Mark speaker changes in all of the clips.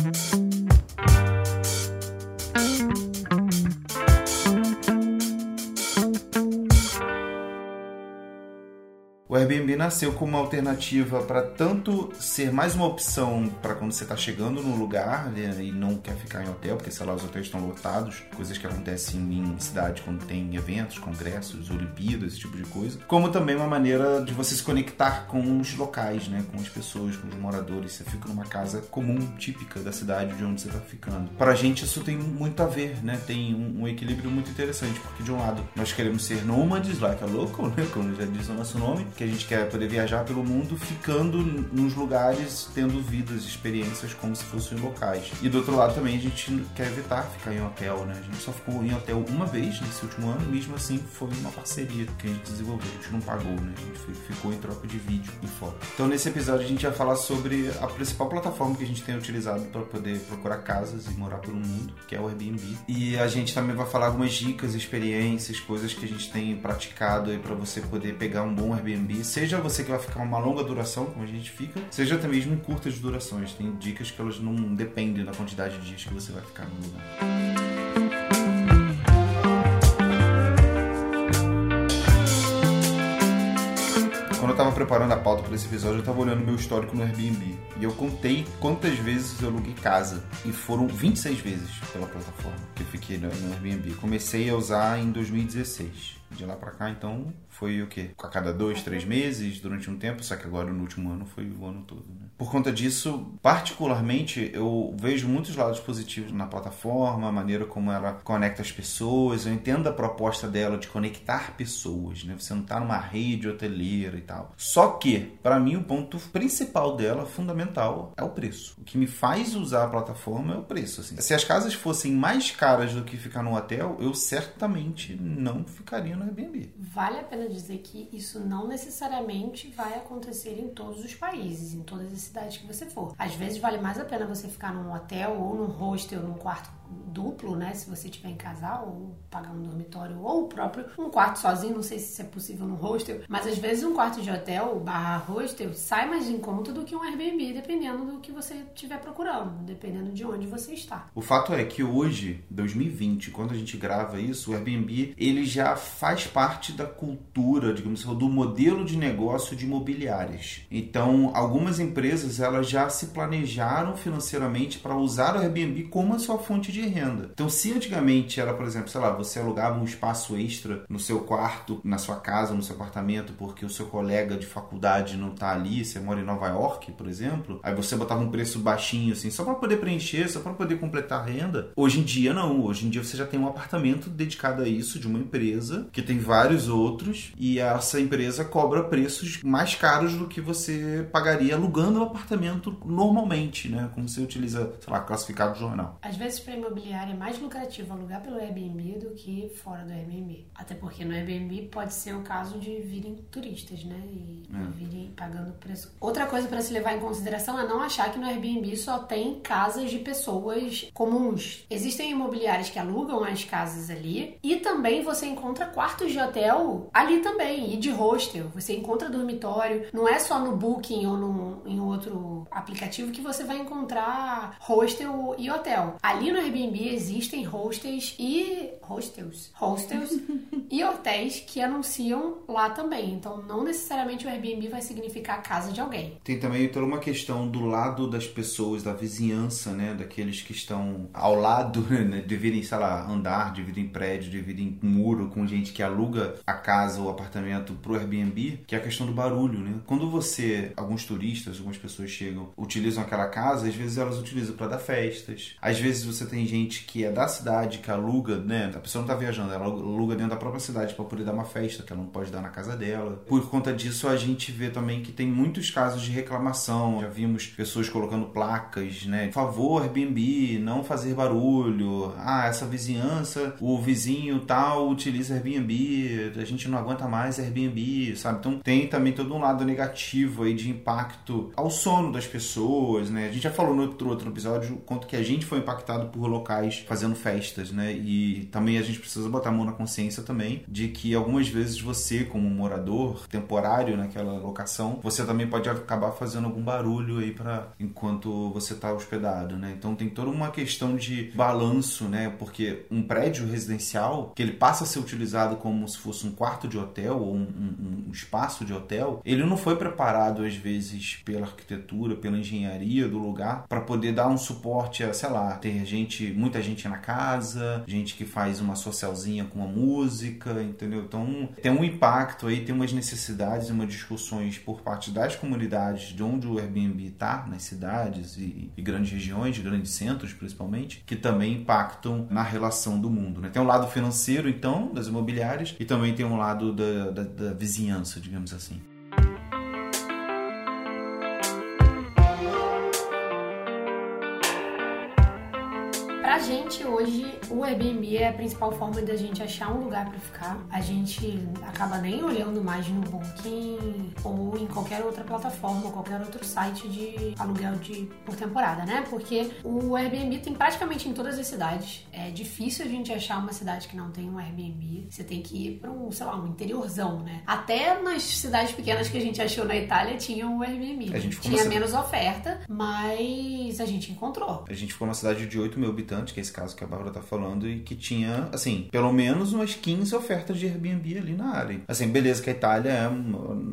Speaker 1: O Airbnb nasceu como uma alternativa para tanto ser mais uma opção para quando você está chegando no lugar né, e não quer ficar em hotel, porque sei lá, os hotéis estão lotados, coisas que acontecem em cidade quando tem eventos, congressos, Olimpíadas, esse tipo de coisa, como também uma maneira de você se conectar com os locais, né, com as pessoas, com os moradores. Você fica numa casa comum, típica da cidade de onde você está ficando. Para a gente isso tem muito a ver, né? Tem um, um, equilíbrio muito interessante, porque de um lado nós queremos ser nômades, like a local, né, como já diz o nosso nome, que a gente quer poder viajar pelo mundo ficando nos lugares, tendo vidas, experiências como se fossem locais. E do outro lado também a gente quer evitar ficar em hotel, né? A gente só ficou em hotel uma vez nesse último ano, mesmo assim foi uma parceria que a gente desenvolveu, a gente não pagou, né? A gente ficou em troca de vídeo e foto. Então nesse episódio a gente vai falar sobre a principal plataforma que a gente tem utilizado para poder procurar casas e morar pelo mundo, que é o Airbnb. E a gente também vai falar algumas dicas, experiências, coisas que a gente tem praticado aí para você poder pegar um bom Airbnb seja você que vai ficar uma longa duração, como a gente fica, seja até mesmo em curtas durações. Tem dicas que elas não dependem da quantidade de dias que você vai ficar no lugar. quando eu tava preparando a pauta para esse episódio, eu tava olhando meu histórico no Airbnb. E eu contei quantas vezes eu aluguei casa. E foram 26 vezes pela plataforma que eu fiquei no Airbnb. Comecei a usar em 2016. De lá para cá, então, foi o quê? A cada dois, três meses, durante um tempo, só que agora no último ano foi o ano todo. Né? Por conta disso, particularmente, eu vejo muitos lados positivos na plataforma, a maneira como ela conecta as pessoas. Eu entendo a proposta dela de conectar pessoas, né? Você não tá numa rede hoteleira e tal. Só que, para mim, o ponto principal dela, fundamental, é o preço. O que me faz usar a plataforma é o preço. Assim. Se as casas fossem mais caras do que ficar no hotel, eu certamente não ficaria no Airbnb.
Speaker 2: Vale a pena dizer que isso não necessariamente vai acontecer em todos os países, em todas as cidade que você for. Às vezes vale mais a pena você ficar num hotel ou num hostel, num quarto duplo, né? Se você tiver em casal, ou pagar um dormitório, ou o próprio um quarto sozinho, não sei se é possível num hostel, mas às vezes um quarto de hotel barra hostel sai mais em conta do que um Airbnb, dependendo do que você estiver procurando, dependendo de onde você está.
Speaker 1: O fato é que hoje, 2020, quando a gente grava isso, o Airbnb ele já faz parte da cultura, digamos assim, do modelo de negócio de imobiliárias. Então, algumas empresas elas já se planejaram financeiramente para usar o Airbnb como a sua fonte de de renda. Então, se antigamente era, por exemplo, sei lá, você alugava um espaço extra no seu quarto, na sua casa, no seu apartamento, porque o seu colega de faculdade não está ali, você mora em Nova York, por exemplo, aí você botava um preço baixinho, assim, só para poder preencher, só para poder completar a renda. Hoje em dia, não. Hoje em dia você já tem um apartamento dedicado a isso de uma empresa, que tem vários outros, e essa empresa cobra preços mais caros do que você pagaria alugando um apartamento normalmente, né? Como você utiliza, sei lá, classificado jornal.
Speaker 2: Às vezes, para imobiliária é mais lucrativo alugar pelo Airbnb do que fora do Airbnb. Até porque no Airbnb pode ser o caso de virem turistas, né? E é. virem pagando preço. Outra coisa para se levar em consideração é não achar que no Airbnb só tem casas de pessoas comuns. Existem imobiliárias que alugam as casas ali e também você encontra quartos de hotel ali também e de hostel. Você encontra dormitório. Não é só no Booking ou no, em outro aplicativo que você vai encontrar hostel e hotel. Ali no Airbnb Airbnb existem hostels e hostels, hostels e hotéis que anunciam lá também. Então, não necessariamente o Airbnb vai significar a casa de alguém.
Speaker 1: Tem também toda uma questão do lado das pessoas, da vizinhança, né, daqueles que estão ao lado, né, dividem, sei lá, andar, dividem prédio, dividem muro com gente que aluga a casa ou apartamento pro Airbnb, que é a questão do barulho, né? Quando você, alguns turistas, algumas pessoas chegam, utilizam aquela casa, às vezes elas utilizam para dar festas. Às vezes você tem gente que é da cidade, que aluga, né? A pessoa não tá viajando, ela aluga dentro da própria cidade para poder dar uma festa, que ela não pode dar na casa dela. Por conta disso, a gente vê também que tem muitos casos de reclamação. Já vimos pessoas colocando placas, né? Favor, Airbnb, não fazer barulho. Ah, essa vizinhança, o vizinho tal utiliza Airbnb, a gente não aguenta mais Airbnb, sabe? Então tem também todo um lado negativo aí de impacto ao sono das pessoas, né? A gente já falou no outro, outro episódio quanto que a gente foi impactado por locais fazendo festas, né? E também a gente precisa botar a mão na consciência também de que algumas vezes você, como morador temporário naquela locação, você também pode acabar fazendo algum barulho aí para enquanto você está hospedado, né? Então tem toda uma questão de balanço, né? Porque um prédio residencial que ele passa a ser utilizado como se fosse um quarto de hotel ou um, um, um espaço de hotel, ele não foi preparado às vezes pela arquitetura, pela engenharia do lugar para poder dar um suporte a, sei lá, ter gente, muita gente na casa, gente que faz uma socialzinha com a música, entendeu? Então tem um impacto aí, tem umas necessidades e umas discussões por parte das comunidades de onde o Airbnb está, nas cidades e, e grandes regiões, grandes centros principalmente, que também impactam na relação do mundo. Né? Tem um lado financeiro, então, das imobiliárias, e também tem um lado da, da, da vizinhança, digamos assim.
Speaker 2: Gente, hoje, o Airbnb é a principal forma da gente achar um lugar para ficar. A gente acaba nem olhando mais no Booking ou em qualquer outra plataforma, ou qualquer outro site de aluguel de, por temporada, né? Porque o Airbnb tem praticamente em todas as cidades. É difícil a gente achar uma cidade que não tem um Airbnb. Você tem que ir para um, sei lá, um interiorzão, né? Até nas cidades pequenas que a gente achou na Itália tinha um Airbnb. tinha menos oferta, mas a gente encontrou.
Speaker 1: A gente ficou numa cidade de 8 mil habitantes, que esse caso que a Bárbara tá falando, e que tinha, assim, pelo menos umas 15 ofertas de Airbnb ali na área. Assim, beleza que a Itália é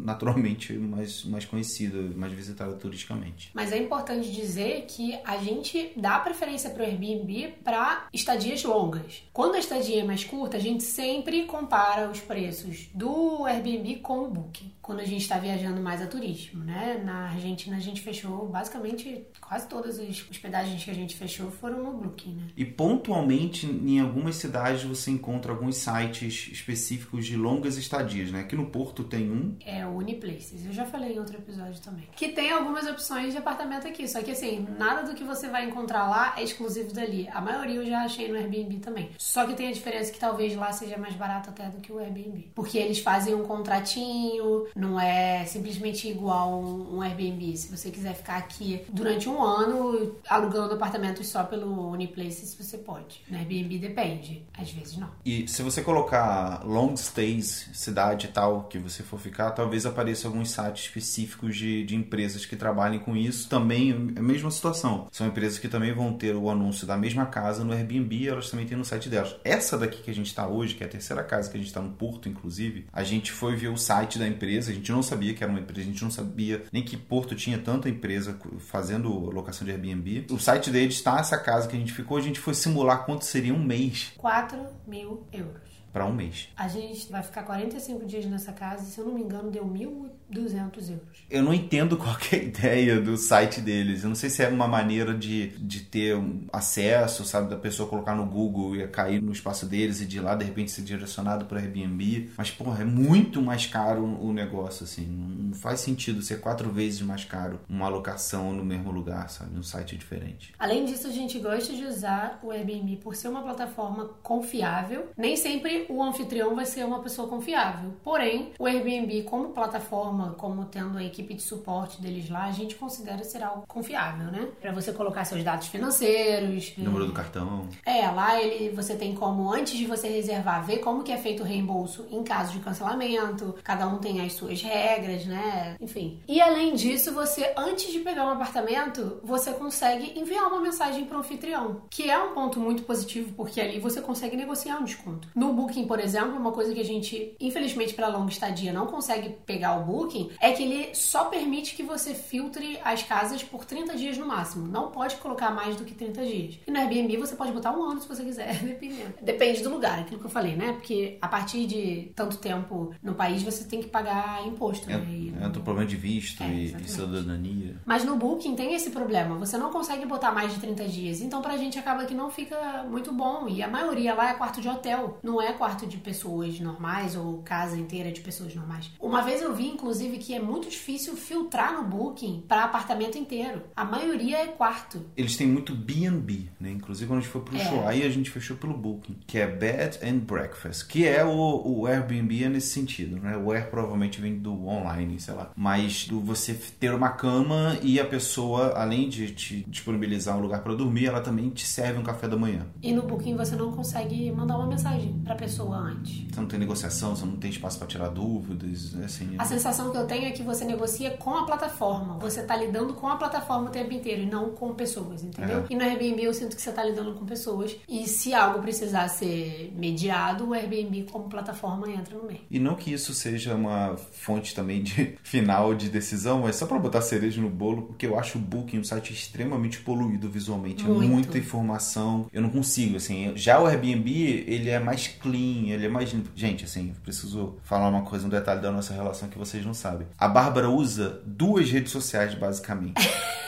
Speaker 1: naturalmente mais, mais conhecida, mais visitada turisticamente.
Speaker 2: Mas é importante dizer que a gente dá preferência pro Airbnb para estadias longas. Quando a estadia é mais curta, a gente sempre compara os preços do Airbnb com o Booking. Quando a gente está viajando mais a turismo, né? Na Argentina a gente fechou basicamente quase todas as hospedagens que a gente fechou foram no Booking, né?
Speaker 1: E pontualmente em algumas cidades você encontra alguns sites específicos de longas estadias, né? Aqui no Porto tem um.
Speaker 2: É o Uniplaces. Eu já falei em outro episódio também. Que tem algumas opções de apartamento aqui. Só que assim, nada do que você vai encontrar lá é exclusivo dali. A maioria eu já achei no Airbnb também. Só que tem a diferença que talvez lá seja mais barato até do que o Airbnb. Porque eles fazem um contratinho, não é simplesmente igual um Airbnb. Se você quiser ficar aqui durante um ano alugando apartamentos só pelo Uniplaces se você pode. No Airbnb depende, às vezes não.
Speaker 1: E se você colocar long stays, cidade e tal, que você for ficar, talvez apareça alguns sites específicos de, de empresas que trabalhem com isso. Também é a mesma situação. São empresas que também vão ter o anúncio da mesma casa no Airbnb, elas também têm no site delas. Essa daqui que a gente está hoje, que é a terceira casa que a gente está no Porto, inclusive, a gente foi ver o site da empresa, a gente não sabia que era uma empresa, a gente não sabia nem que Porto tinha tanta empresa fazendo locação de Airbnb. O site deles está essa casa que a gente ficou, gente gente foi simular quanto seria um mês.
Speaker 2: 4 mil euros.
Speaker 1: Para um mês.
Speaker 2: A gente vai ficar 45 dias nessa casa e, se eu não me engano, deu mil 200 euros.
Speaker 1: Eu não entendo qual é a ideia do site deles. Eu não sei se é uma maneira de, de ter acesso, sabe, da pessoa colocar no Google e cair no espaço deles e de lá de repente ser direcionado para Airbnb. Mas, porra, é muito mais caro o negócio, assim. Não faz sentido ser quatro vezes mais caro uma alocação no mesmo lugar, sabe, num site diferente.
Speaker 2: Além disso, a gente gosta de usar o Airbnb por ser uma plataforma confiável. Nem sempre o anfitrião vai ser uma pessoa confiável. Porém, o Airbnb, como plataforma, como tendo a equipe de suporte deles lá, a gente considera ser algo confiável, né? Para você colocar seus dados financeiros,
Speaker 1: número do cartão.
Speaker 2: É, lá ele você tem como antes de você reservar ver como que é feito o reembolso em caso de cancelamento. Cada um tem as suas regras, né? Enfim. E além disso, você antes de pegar um apartamento, você consegue enviar uma mensagem para o anfitrião, que é um ponto muito positivo porque ali você consegue negociar um desconto. No Booking, por exemplo, uma coisa que a gente, infelizmente para longa estadia, não consegue pegar o Booking Booking é que ele só permite que você filtre as casas por 30 dias no máximo. Não pode colocar mais do que 30 dias. E no Airbnb você pode botar um ano se você quiser, dependendo. Depende do lugar, aquilo que eu falei, né? Porque a partir de tanto tempo no país você tem que pagar imposto.
Speaker 1: É,
Speaker 2: né?
Speaker 1: é o problema de visto é, e, e cidadania.
Speaker 2: Mas no Booking tem esse problema. Você não consegue botar mais de 30 dias. Então pra gente acaba que não fica muito bom. E a maioria lá é quarto de hotel. Não é quarto de pessoas normais ou casa inteira de pessoas normais. Uma vez eu vi, inclusive, que é muito difícil filtrar no Booking para apartamento inteiro. A maioria é quarto.
Speaker 1: Eles têm muito B&B, né? Inclusive quando a gente foi pro
Speaker 2: É.
Speaker 1: show, aí a gente fechou pelo Booking, que é Bed and Breakfast, que é o, o Airbnb é nesse sentido, né? O Air provavelmente vem do online, sei lá. Mas do você ter uma cama e a pessoa, além de te disponibilizar um lugar para dormir, ela também te serve um café da manhã.
Speaker 2: E no Booking você não consegue mandar uma mensagem pra pessoa antes.
Speaker 1: Você não tem negociação, você não tem espaço para tirar dúvidas, assim.
Speaker 2: A sensação que eu tenho é que você negocia com a plataforma. Você tá lidando com a plataforma o tempo inteiro e não com pessoas, entendeu?
Speaker 1: É.
Speaker 2: E no Airbnb eu sinto que você tá lidando com pessoas. E se algo precisar ser mediado, o Airbnb como plataforma entra no meio.
Speaker 1: E não que isso seja uma fonte também de final de decisão, mas só pra botar cereja no bolo, porque eu acho o Booking um site extremamente poluído visualmente. É
Speaker 2: Muito.
Speaker 1: muita informação. Eu não consigo, assim. Já o Airbnb, ele é mais clean, ele é mais limpo. Gente, assim, preciso falar uma coisa, um detalhe da nossa relação que vocês não sabem. A Bárbara usa duas redes sociais, basicamente.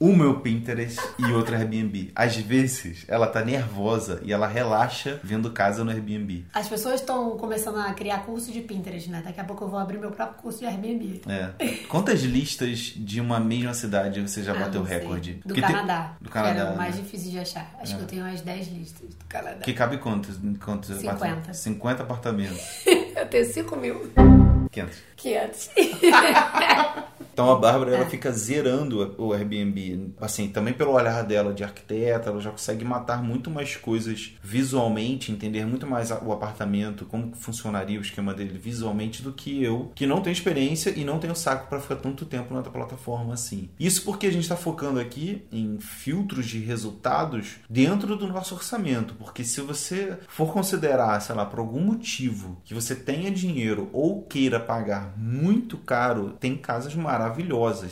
Speaker 1: Uma é o Pinterest e outra é Airbnb. Às vezes, ela tá nervosa e ela relaxa vendo casa no Airbnb.
Speaker 2: As pessoas estão começando a criar curso de Pinterest, né? Daqui a pouco eu vou abrir meu próprio curso de Airbnb.
Speaker 1: É. Quantas listas de uma mesma cidade você já
Speaker 2: Ah,
Speaker 1: bateu recorde?
Speaker 2: Do
Speaker 1: Porque tem-
Speaker 2: Canadá.
Speaker 1: Do
Speaker 2: Que
Speaker 1: Canadá.
Speaker 2: era o mais
Speaker 1: né?
Speaker 2: difícil de achar. Acho que eu tenho umas 10 listas do Canadá.
Speaker 1: Que cabe quantos? quantos
Speaker 2: 50.
Speaker 1: apartamentos? 50 apartamentos.
Speaker 2: Eu tenho 5 mil.
Speaker 1: Kianci.
Speaker 2: Kianci.
Speaker 1: Então a Bárbara
Speaker 2: É.
Speaker 1: ela fica zerando o Airbnb. Assim, também pelo olhar dela de arquiteta, ela já consegue matar muito mais coisas visualmente, entender muito mais o apartamento, como funcionaria o esquema dele visualmente do que eu, que não tenho experiência e não tenho saco para ficar tanto tempo na plataforma assim. Isso porque a gente está focando aqui em filtros de resultados dentro do nosso orçamento, porque se você for considerar, sei lá, por algum motivo que você tenha dinheiro ou queira pagar muito caro, tem casas maravilhosas,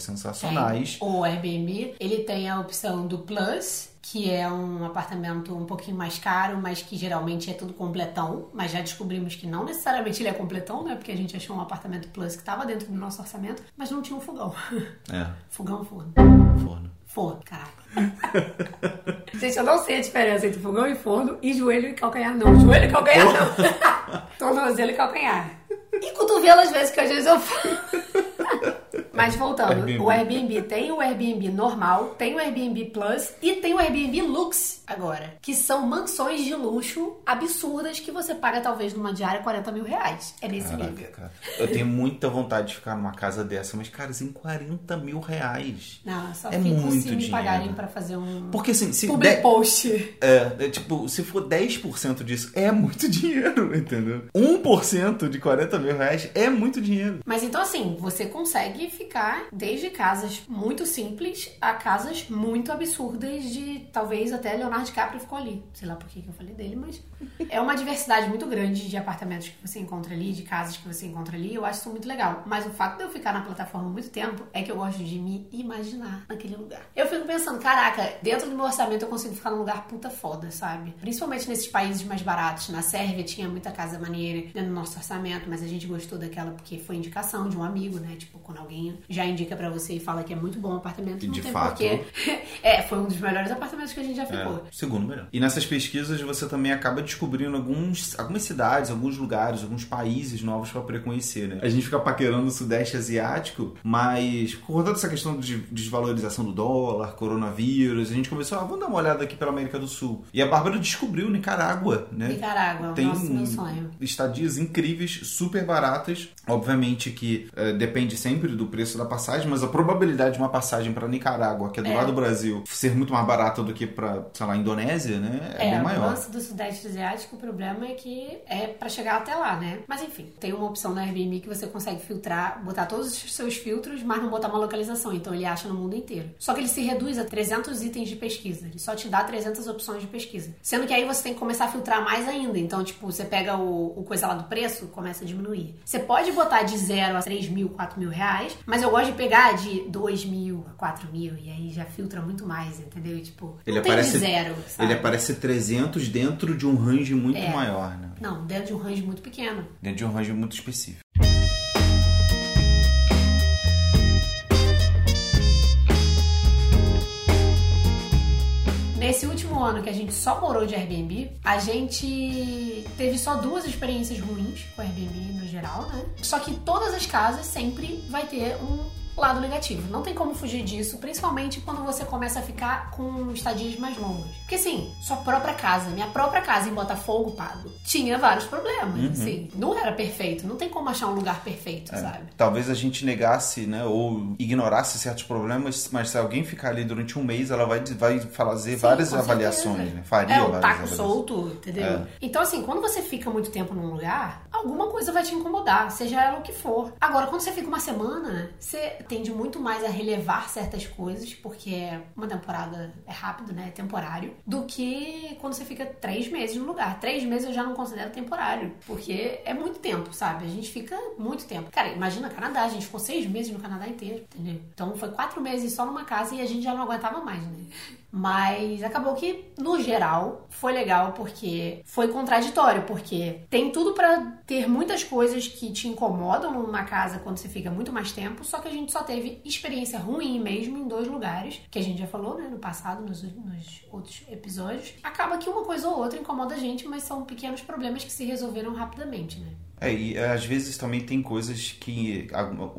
Speaker 1: sensacionais.
Speaker 2: Tem. O Airbnb, ele tem a opção do Plus, que é um apartamento um pouquinho mais caro, mas que geralmente é tudo completão. Mas já descobrimos que não necessariamente ele é completão, né? Porque a gente achou um apartamento Plus que estava dentro do nosso orçamento, mas não tinha um fogão.
Speaker 1: É,
Speaker 2: fogão, forno.
Speaker 1: forno.
Speaker 2: Forno, caraca. Gente, eu não sei a diferença entre fogão e forno e joelho e calcanhar, não. Joelho e calcanhar, não. Tornozelo e calcanhar. E cotovelo, às vezes, que às vezes eu falo. Mas voltando,
Speaker 1: Airbnb.
Speaker 2: o Airbnb tem o Airbnb normal, tem o Airbnb Plus e tem o Airbnb Lux agora, que são mansões de luxo absurdas que você paga talvez numa diária 40 mil reais. É nesse
Speaker 1: Caraca,
Speaker 2: nível.
Speaker 1: cara. Eu tenho muita vontade de ficar numa casa dessa, mas, cara, em 40 mil reais.
Speaker 2: Não, só
Speaker 1: É muito
Speaker 2: se me
Speaker 1: dinheiro.
Speaker 2: pagarem pra fazer um
Speaker 1: Porque assim, se
Speaker 2: public
Speaker 1: de-
Speaker 2: post.
Speaker 1: É, é, tipo, se for 10% disso, é muito dinheiro, entendeu? 1% de 40 mil reais é muito dinheiro.
Speaker 2: Mas então, assim, você consegue ficar desde casas muito simples a casas muito absurdas de talvez até Leonardo DiCaprio ficou ali. Sei lá por que eu falei dele, mas é uma diversidade muito grande de apartamentos que você encontra ali, de casas que você encontra ali. Eu acho isso muito legal. Mas o fato de eu ficar na plataforma muito tempo é que eu gosto de me imaginar naquele lugar. Eu fico pensando, caraca, dentro do meu orçamento eu consigo ficar num lugar puta foda, sabe? Principalmente nesses países mais baratos. Na Sérvia tinha muita casa maneira dentro do nosso orçamento, mas a gente gostou daquela porque foi indicação de um amigo, né? Tipo, quando alguém já indica pra você e fala que é muito bom o apartamento,
Speaker 1: E
Speaker 2: não
Speaker 1: de
Speaker 2: tem
Speaker 1: fato-
Speaker 2: porquê. é, foi um dos melhores apartamentos que a gente já ficou.
Speaker 1: É, segundo melhor. E nessas pesquisas você também acaba descobrindo alguns, algumas cidades, alguns lugares, alguns países novos pra poder conhecer, né? A gente fica paquerando o Sudeste Asiático, mas por conta dessa questão de desvalorização do dólar, coronavírus, a gente começou, ah, vamos dar uma olhada aqui pela América do Sul. E a Bárbara descobriu Nicarágua, né?
Speaker 2: Nicarágua,
Speaker 1: Tem
Speaker 2: nosso meu sonho.
Speaker 1: estadias incríveis, super baratas. Obviamente que eh, depende sempre do preço da passagem, mas a probabilidade de uma passagem para Nicarágua, que é do
Speaker 2: É.
Speaker 1: lado do Brasil, ser muito mais barata do que para, sei lá, Indonésia, né? É,
Speaker 2: É,
Speaker 1: bem
Speaker 2: o
Speaker 1: maior.
Speaker 2: lance do Sudeste Asiático, o problema é que é pra chegar até lá, né? Mas enfim, tem uma opção na Airbnb que você consegue filtrar, botar todos os seus filtros, mas não botar uma localização. Então ele acha no mundo inteiro. Só que ele se reduz a 300 itens de pesquisa. Ele só te dá 300 opções de pesquisa. Sendo que aí você tem que começar a filtrar mais ainda. Então, tipo, você pega o, o coisa lá do preço, começa a diminuir. Você pode botar de 0 a 3 mil, 4 mil reais, mas eu gosto de pegar de 2 mil a 4 mil. E aí já filtra muito mais, entendeu? Tipo,
Speaker 1: Ele aparece,
Speaker 2: de zero. sabe?
Speaker 1: ele aparece 300 dentro de um range muito
Speaker 2: É.
Speaker 1: maior, né?
Speaker 2: Não, dentro de um range muito pequeno.
Speaker 1: Dentro de um range muito específico.
Speaker 2: Último último ano que a gente só morou de Airbnb, a gente teve só duas experiências ruins com Airbnb no geral, né? Só que todas as casas sempre vai ter um lado negativo. Não tem como fugir disso, principalmente quando você começa a ficar com estadias mais longas. Porque assim, sua própria casa, minha própria casa em Botafogo, Pago, tinha vários problemas. Uhum. Assim, não era perfeito, não tem como achar um lugar perfeito, é. sabe?
Speaker 1: Talvez a gente negasse, né, ou ignorasse certos problemas, mas se alguém ficar ali durante um mês, ela vai, vai fazer Sim, várias avaliações, né?
Speaker 2: Faria é, o taco solto, entendeu? É. Então, assim, quando você fica muito tempo num lugar, alguma coisa vai te incomodar, seja ela o que for. Agora, quando você fica uma semana, você tende muito mais a relevar certas coisas, porque uma temporada é rápido, né? É temporário, do que quando você fica três meses no lugar. Três meses eu já não considero temporário, porque é muito tempo, sabe? A gente fica muito tempo. Cara, imagina Canadá, a gente ficou seis meses no Canadá inteiro, entendeu? Então foi quatro meses só numa casa e a gente já não aguentava mais, né? Mas acabou que, no geral, foi legal porque foi contraditório, porque tem tudo para ter muitas coisas que te incomodam numa casa quando você fica muito mais tempo, só que a gente só teve experiência ruim mesmo em dois lugares, que a gente já falou, né, no passado, nos, nos outros episódios. Acaba que uma coisa ou outra incomoda a gente, mas são pequenos problemas que se resolveram rapidamente, né?
Speaker 1: É, e é, às vezes também tem coisas que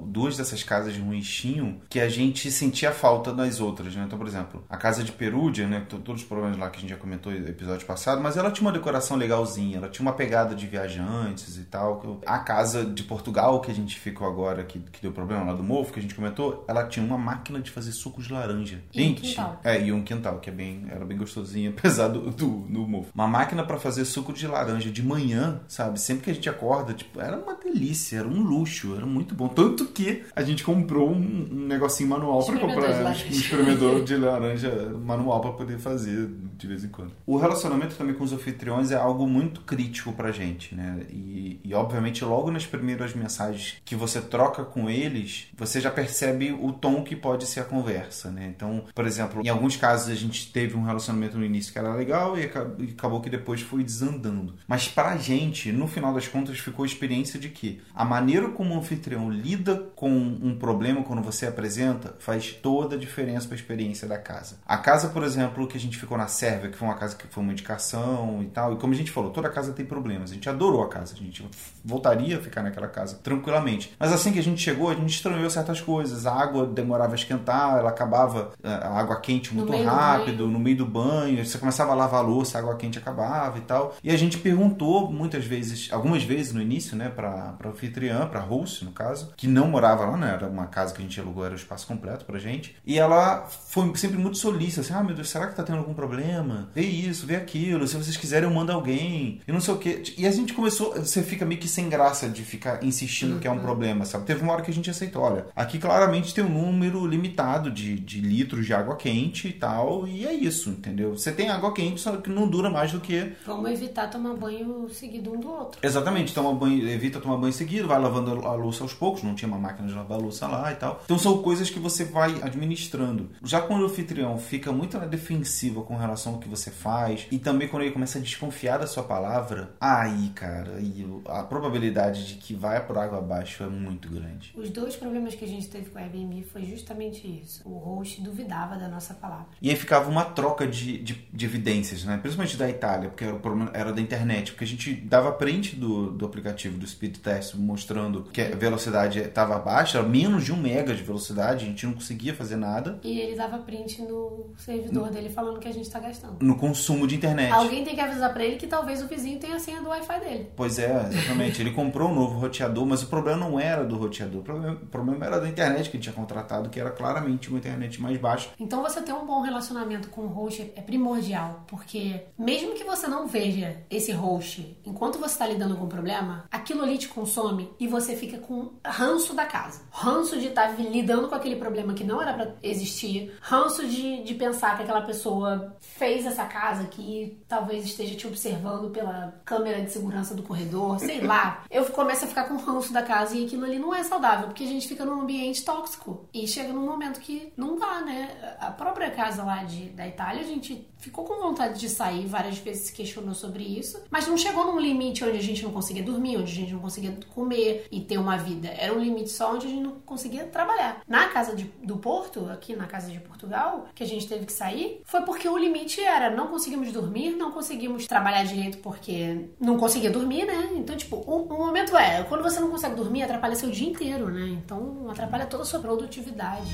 Speaker 1: duas dessas casas ruins tinham que a gente sentia falta das outras, né? Então, por exemplo, a casa de Perúdia, né? Todos os problemas lá que a gente já comentou no episódio passado, mas ela tinha uma decoração legalzinha, ela tinha uma pegada de viajantes e tal. A casa de Portugal que a gente ficou agora, que, que deu problema lá do Mofo, que a gente comentou, ela tinha uma máquina de fazer suco de laranja.
Speaker 2: E gente, um quintal.
Speaker 1: É, e um quintal, que é bem, era bem gostosinho, apesar do, do, do Mofo. Uma máquina para fazer suco de laranja de manhã, sabe? Sempre que a gente acorda tipo, era uma delícia, era um luxo, era muito bom. Tanto que a gente comprou um, um negocinho manual para comprar um espremedor de laranja manual para poder fazer de vez em quando. O relacionamento também com os anfitriões é algo muito crítico pra gente, né? E, e obviamente logo nas primeiras mensagens que você troca com eles, você já percebe o tom que pode ser a conversa, né? Então, por exemplo, em alguns casos a gente teve um relacionamento no início que era legal e acabou que depois foi desandando. Mas pra gente, no final das contas, ficou a experiência de que a maneira como o anfitrião lida com um problema quando você apresenta faz toda a diferença para a experiência da casa. A casa, por exemplo, que a gente ficou na Sérvia, que foi uma casa que foi uma indicação e tal, e como a gente falou, toda casa tem problemas. A gente adorou a casa, a gente voltaria a ficar naquela casa tranquilamente. Mas assim que a gente chegou, a gente estranhou certas coisas. A água demorava a esquentar, ela acabava eh, a água quente muito no rápido, no meio do banho. Você começava a lavar a louça, a água quente acabava e tal. E a gente perguntou muitas vezes, algumas vezes no início, né, para para anfitriã, para host no caso, que não morava lá, né, era uma casa que a gente alugou, era o espaço completo pra gente. E ela foi sempre muito solícita, assim: "Ah, meu Deus, será que tá tendo algum problema? Vê isso, vê aquilo, se vocês quiserem eu mando alguém". E não sei o quê. E a gente começou, você fica meio que sem graça de ficar insistindo uhum. que é um uhum. problema, sabe? Teve uma hora que a gente aceitou, olha, aqui claramente tem um número limitado de, de litros de água quente e tal, e é isso, entendeu? Você tem água quente, só que não dura mais do que
Speaker 2: Vamos evitar tomar banho seguido um do outro.
Speaker 1: Exatamente, toma banho, evita tomar banho seguido, vai lavando a louça aos poucos, não tinha uma máquina de lavar a louça lá e tal. Então são coisas que você vai administrando. Já quando o anfitrião fica muito na defensiva com relação que você faz, e também quando ele começa a desconfiar da sua palavra, aí, cara, aí a probabilidade de que vai por água abaixo é muito grande.
Speaker 2: Os dois problemas que a gente teve com o Airbnb foi justamente isso. O host duvidava da nossa palavra.
Speaker 1: E aí ficava uma troca de, de, de evidências, né? Principalmente da Itália, porque era, o problema, era da internet, porque a gente dava print do, do aplicativo do Speed Test mostrando que a velocidade estava baixa, menos de um mega de velocidade, a gente não conseguia fazer nada.
Speaker 2: E ele dava print no servidor no, dele falando que a gente está gastando.
Speaker 1: No consumo de internet.
Speaker 2: Alguém tem que avisar para ele que talvez o vizinho tenha a senha do Wi-Fi dele.
Speaker 1: Pois é, exatamente. ele comprou um novo roteador, mas o problema não era do roteador, o problema, o problema era da internet que ele tinha contratado, que era claramente uma internet mais baixa.
Speaker 2: Então você ter um bom relacionamento com o host é primordial, porque mesmo que você não veja esse host enquanto você está lidando com o problema, aquilo ali te consome e você fica com ranço da casa. Ranço de estar tá lidando com aquele problema que não era para existir. Ranço de, de pensar que aquela pessoa fez essa casa que talvez esteja te observando pela câmera de segurança do corredor, sei lá. Eu começo a ficar com ranço da casa e aquilo ali não é saudável, porque a gente fica num ambiente tóxico. E chega num momento que não dá, né? A própria casa lá de, da Itália, a gente ficou com vontade de sair, várias vezes se questionou sobre isso, mas não chegou num limite onde a gente não conseguia dormir, onde a gente não conseguia comer e ter uma vida. Era um limite só onde a gente não conseguia trabalhar. Na casa de, do Porto, aqui na casa de Portugal, que a gente teve que sair, foi porque o limite era, não conseguimos dormir, não conseguimos trabalhar direito porque não conseguia dormir, né? Então, tipo, o, o momento é, quando você não consegue dormir, atrapalha seu dia inteiro, né? Então, atrapalha toda a sua produtividade.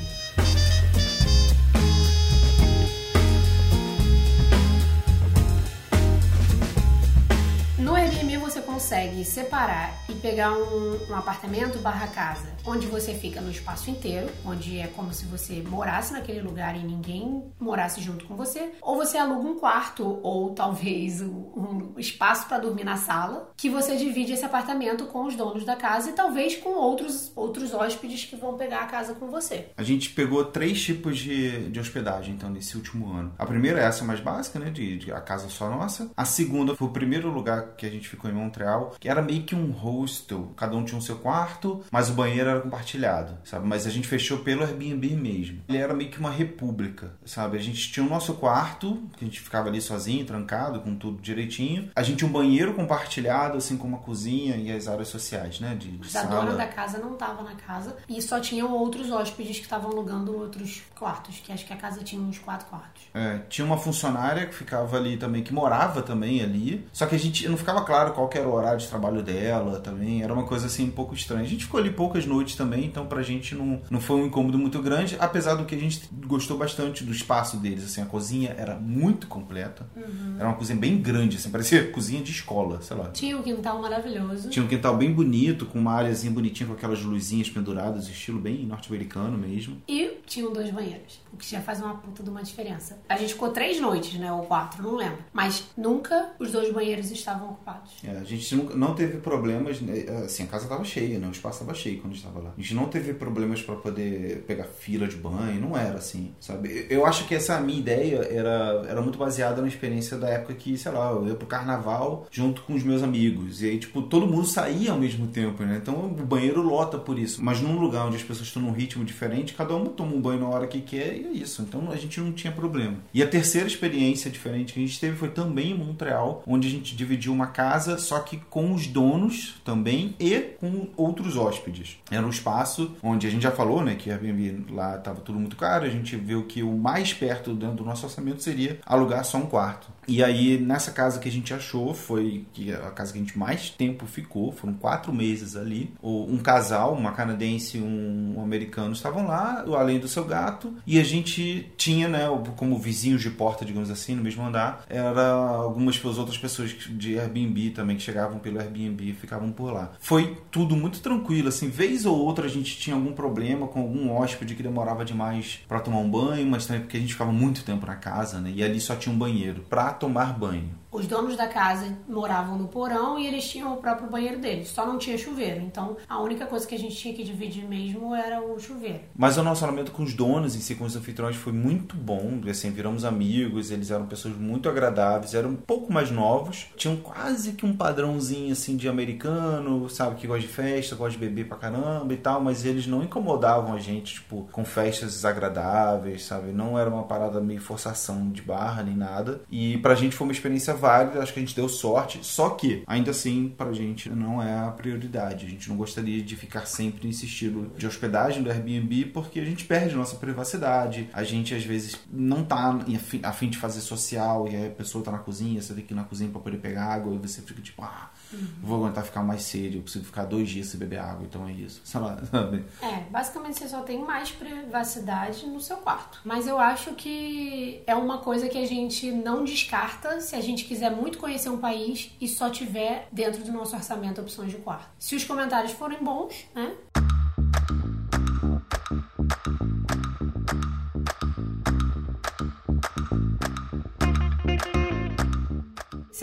Speaker 2: No Airbnb você consegue separar e pegar um, um, apartamento barra casa, onde você fica no espaço inteiro, onde é como se você morasse naquele lugar e ninguém morasse junto com você, ou você aluga um quarto ou talvez um, espaço para dormir na sala, que você divide esse apartamento com os donos da casa e talvez com outros outros hóspedes que vão pegar a casa com você.
Speaker 1: A gente pegou três tipos de, de hospedagem então nesse último ano. A primeira é essa mais básica, né, de, de a casa só nossa. A segunda foi o primeiro lugar que a gente ficou em Montreal, que era meio que um hostel. Cada um tinha o seu quarto, mas o banheiro era compartilhado, sabe? Mas a gente fechou pelo Airbnb mesmo. Ele era meio que uma república, sabe? A gente tinha o nosso quarto, que a gente ficava ali sozinho, trancado, com tudo direitinho. A gente tinha um banheiro compartilhado, assim como a cozinha e as áreas sociais, né? De, de
Speaker 2: a dona da casa não estava na casa e só tinham outros hóspedes que estavam alugando outros quartos, que acho que a casa tinha uns quatro quartos.
Speaker 1: É, tinha uma funcionária que ficava ali também, que morava também ali. Só que a gente não ficava claro qual era o horário de trabalho dela também. Era uma coisa assim um pouco estranha. A gente ficou ali poucas noites também, então pra gente não, não foi um incômodo muito grande, apesar do que a gente gostou bastante do espaço deles. Assim, a cozinha era muito completa. Uhum. Era uma cozinha bem grande, assim, parecia cozinha de escola, sei lá.
Speaker 2: Tinha um quintal maravilhoso.
Speaker 1: Tinha um quintal bem bonito, com uma áreazinha bonitinha com aquelas luzinhas penduradas, estilo bem norte-americano mesmo.
Speaker 2: E tinham dois banheiros, o que já faz uma puta de uma diferença. A gente ficou três noites, né? Ou quatro, não lembro. Mas nunca os dois banheiros estavam ocupados.
Speaker 1: É, a gente nunca, não teve problemas, né, assim, a casa estava cheia, né? O espaço estava cheio quando a gente estava lá. A gente não teve problemas para poder pegar fila de banho, não era assim, sabe? Eu acho que essa minha ideia era, era muito baseada na experiência da época que, sei lá, eu ia pro carnaval junto com os meus amigos. E aí, tipo, todo mundo saía ao mesmo tempo, né? Então o banheiro lota por isso. Mas num lugar onde as pessoas estão num ritmo diferente, cada um toma um banho na hora que quer e é isso. Então a gente não tinha problema. E a terceira experiência diferente que a gente teve foi também em Montreal, onde a gente dividiu uma casa, só que com os donos também e com outros hóspedes. Era um espaço onde a gente já falou, né, que Airbnb lá estava tudo muito caro, a gente viu que o mais perto dentro do nosso orçamento seria alugar só um quarto. E aí, nessa casa que a gente achou, foi que a casa que a gente mais tempo ficou, foram quatro meses ali. Um casal, uma canadense e um americano, estavam lá, além do seu gato, e a gente tinha, né, como vizinhos de porta, digamos assim, no mesmo andar, era algumas outras pessoas de Airbnb também que chegavam pelo Airbnb e ficavam por lá. Foi tudo muito tranquilo, assim, vez ou outra a gente tinha algum problema com algum hóspede que demorava demais para tomar um banho, mas também porque a gente ficava muito tempo na casa, né, e ali só tinha um banheiro. Pra tomar banho.
Speaker 2: Os donos da casa moravam no porão e eles tinham o próprio banheiro deles, só não tinha chuveiro. Então a única coisa que a gente tinha que dividir mesmo era o chuveiro.
Speaker 1: Mas o nosso relacionamento com os donos em si, com os anfitriões, foi muito bom. Assim, viramos amigos, eles eram pessoas muito agradáveis, eram um pouco mais novos, tinham quase que um padrãozinho assim de americano, sabe, que gosta de festa, gosta de beber pra caramba e tal, mas eles não incomodavam a gente, tipo, com festas desagradáveis, sabe? Não era uma parada meio forçação de barra nem nada. E pra gente foi uma experiência válida, acho que a gente deu sorte, só que ainda assim pra gente não é a prioridade. A gente não gostaria de ficar sempre nesse estilo de hospedagem do Airbnb porque a gente perde nossa privacidade, a gente às vezes não tá a fim de fazer social e a pessoa tá na cozinha, você tem que ir na cozinha para poder pegar água e você fica tipo, ah, uhum. vou aguentar ficar mais cedo, eu preciso ficar dois dias sem beber água, então é isso. Sei lá, sabe?
Speaker 2: É, basicamente você só tem mais privacidade no seu quarto. Mas eu acho que é uma coisa que a gente não descarta se a gente quiser muito conhecer um país e só tiver dentro do nosso orçamento opções de quarto. Se os comentários forem bons, né?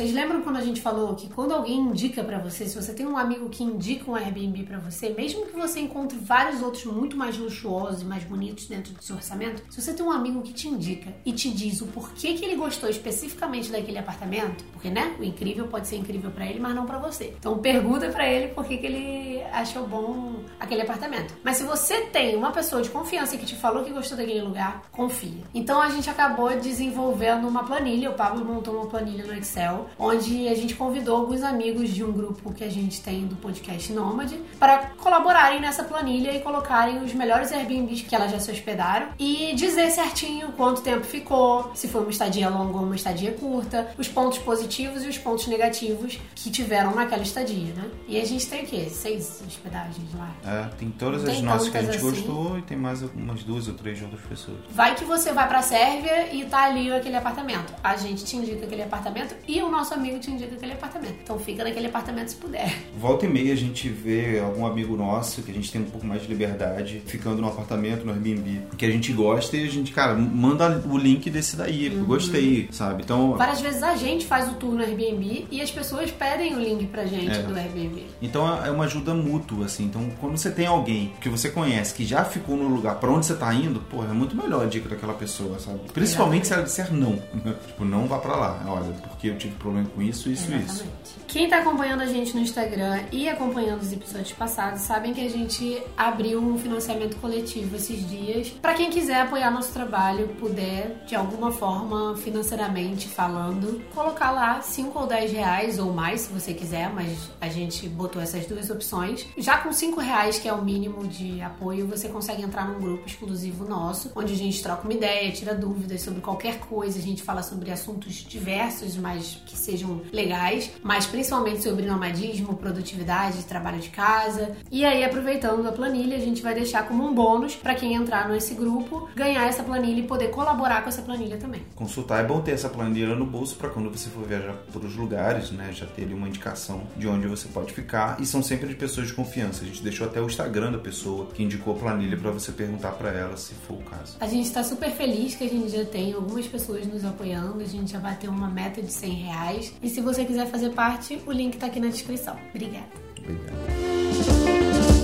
Speaker 2: Vocês lembram quando a gente falou que quando alguém indica para você, se você tem um amigo que indica um Airbnb para você, mesmo que você encontre vários outros muito mais luxuosos e mais bonitos dentro do seu orçamento, se você tem um amigo que te indica e te diz o porquê que ele gostou especificamente daquele apartamento, porque né, o incrível pode ser incrível para ele, mas não para você. Então pergunta para ele por que ele achou bom aquele apartamento. Mas se você tem uma pessoa de confiança que te falou que gostou daquele lugar, confia. Então a gente acabou desenvolvendo uma planilha, o Pablo montou uma planilha no Excel onde a gente convidou alguns amigos de um grupo que a gente tem do podcast Nômade para colaborarem nessa planilha e colocarem os melhores Airbnbs que elas já se hospedaram e dizer certinho quanto tempo ficou, se foi uma estadia longa ou uma estadia curta, os pontos positivos e os pontos negativos que tiveram naquela estadia, né? E a gente tem o quê? Seis hospedagens lá.
Speaker 1: É, tem todas as nossas que a gente assim. gostou e tem mais umas duas ou três de outras pessoas.
Speaker 2: Vai que você vai pra Sérvia e tá ali aquele apartamento. A gente te indica aquele apartamento e o nosso amigo te indica aquele apartamento. Então fica naquele apartamento se puder.
Speaker 1: Volta e meia a gente vê algum amigo nosso que a gente tem um pouco mais de liberdade ficando no apartamento, no Airbnb, que a gente gosta e a gente, cara, manda o link desse daí, uhum. gostei, sabe? Então.
Speaker 2: Várias vezes a gente faz o tour no Airbnb e as pessoas pedem o link pra gente é. do Airbnb.
Speaker 1: Então é uma ajuda mútua, assim. Então quando você tem alguém que você conhece que já ficou no lugar pra onde você tá indo, pô, é muito melhor a dica daquela pessoa, sabe? Principalmente se ela disser não. tipo, não vá pra lá. Olha, porque eu tive problema com isso, isso,
Speaker 2: Exatamente.
Speaker 1: isso.
Speaker 2: Quem tá acompanhando a gente no Instagram e acompanhando os episódios passados sabem que a gente abriu um financiamento coletivo esses dias. para quem quiser apoiar nosso trabalho, puder, de alguma forma, financeiramente falando, colocar lá 5 ou 10 reais ou mais, se você quiser, mas a gente botou essas duas opções. Já com 5 reais, que é o mínimo de apoio, você consegue entrar num grupo exclusivo nosso, onde a gente troca uma ideia, tira dúvidas sobre qualquer coisa, a gente fala sobre assuntos diversos, mas que sejam legais, mas principalmente sobre nomadismo, produtividade, trabalho de casa. E aí, aproveitando a planilha, a gente vai deixar como um bônus para quem entrar nesse grupo ganhar essa planilha e poder colaborar com essa planilha também.
Speaker 1: Consultar é bom ter essa planilha no bolso para quando você for viajar por os lugares, né, já ter ali uma indicação de onde você pode ficar e são sempre de pessoas de confiança. A gente deixou até o Instagram da pessoa que indicou a planilha para você perguntar para ela se for o caso.
Speaker 2: A gente está super feliz que a gente já tem algumas pessoas nos apoiando, a gente já bateu uma meta de 100 reais e se você quiser fazer parte, o link está aqui na descrição. Obrigada.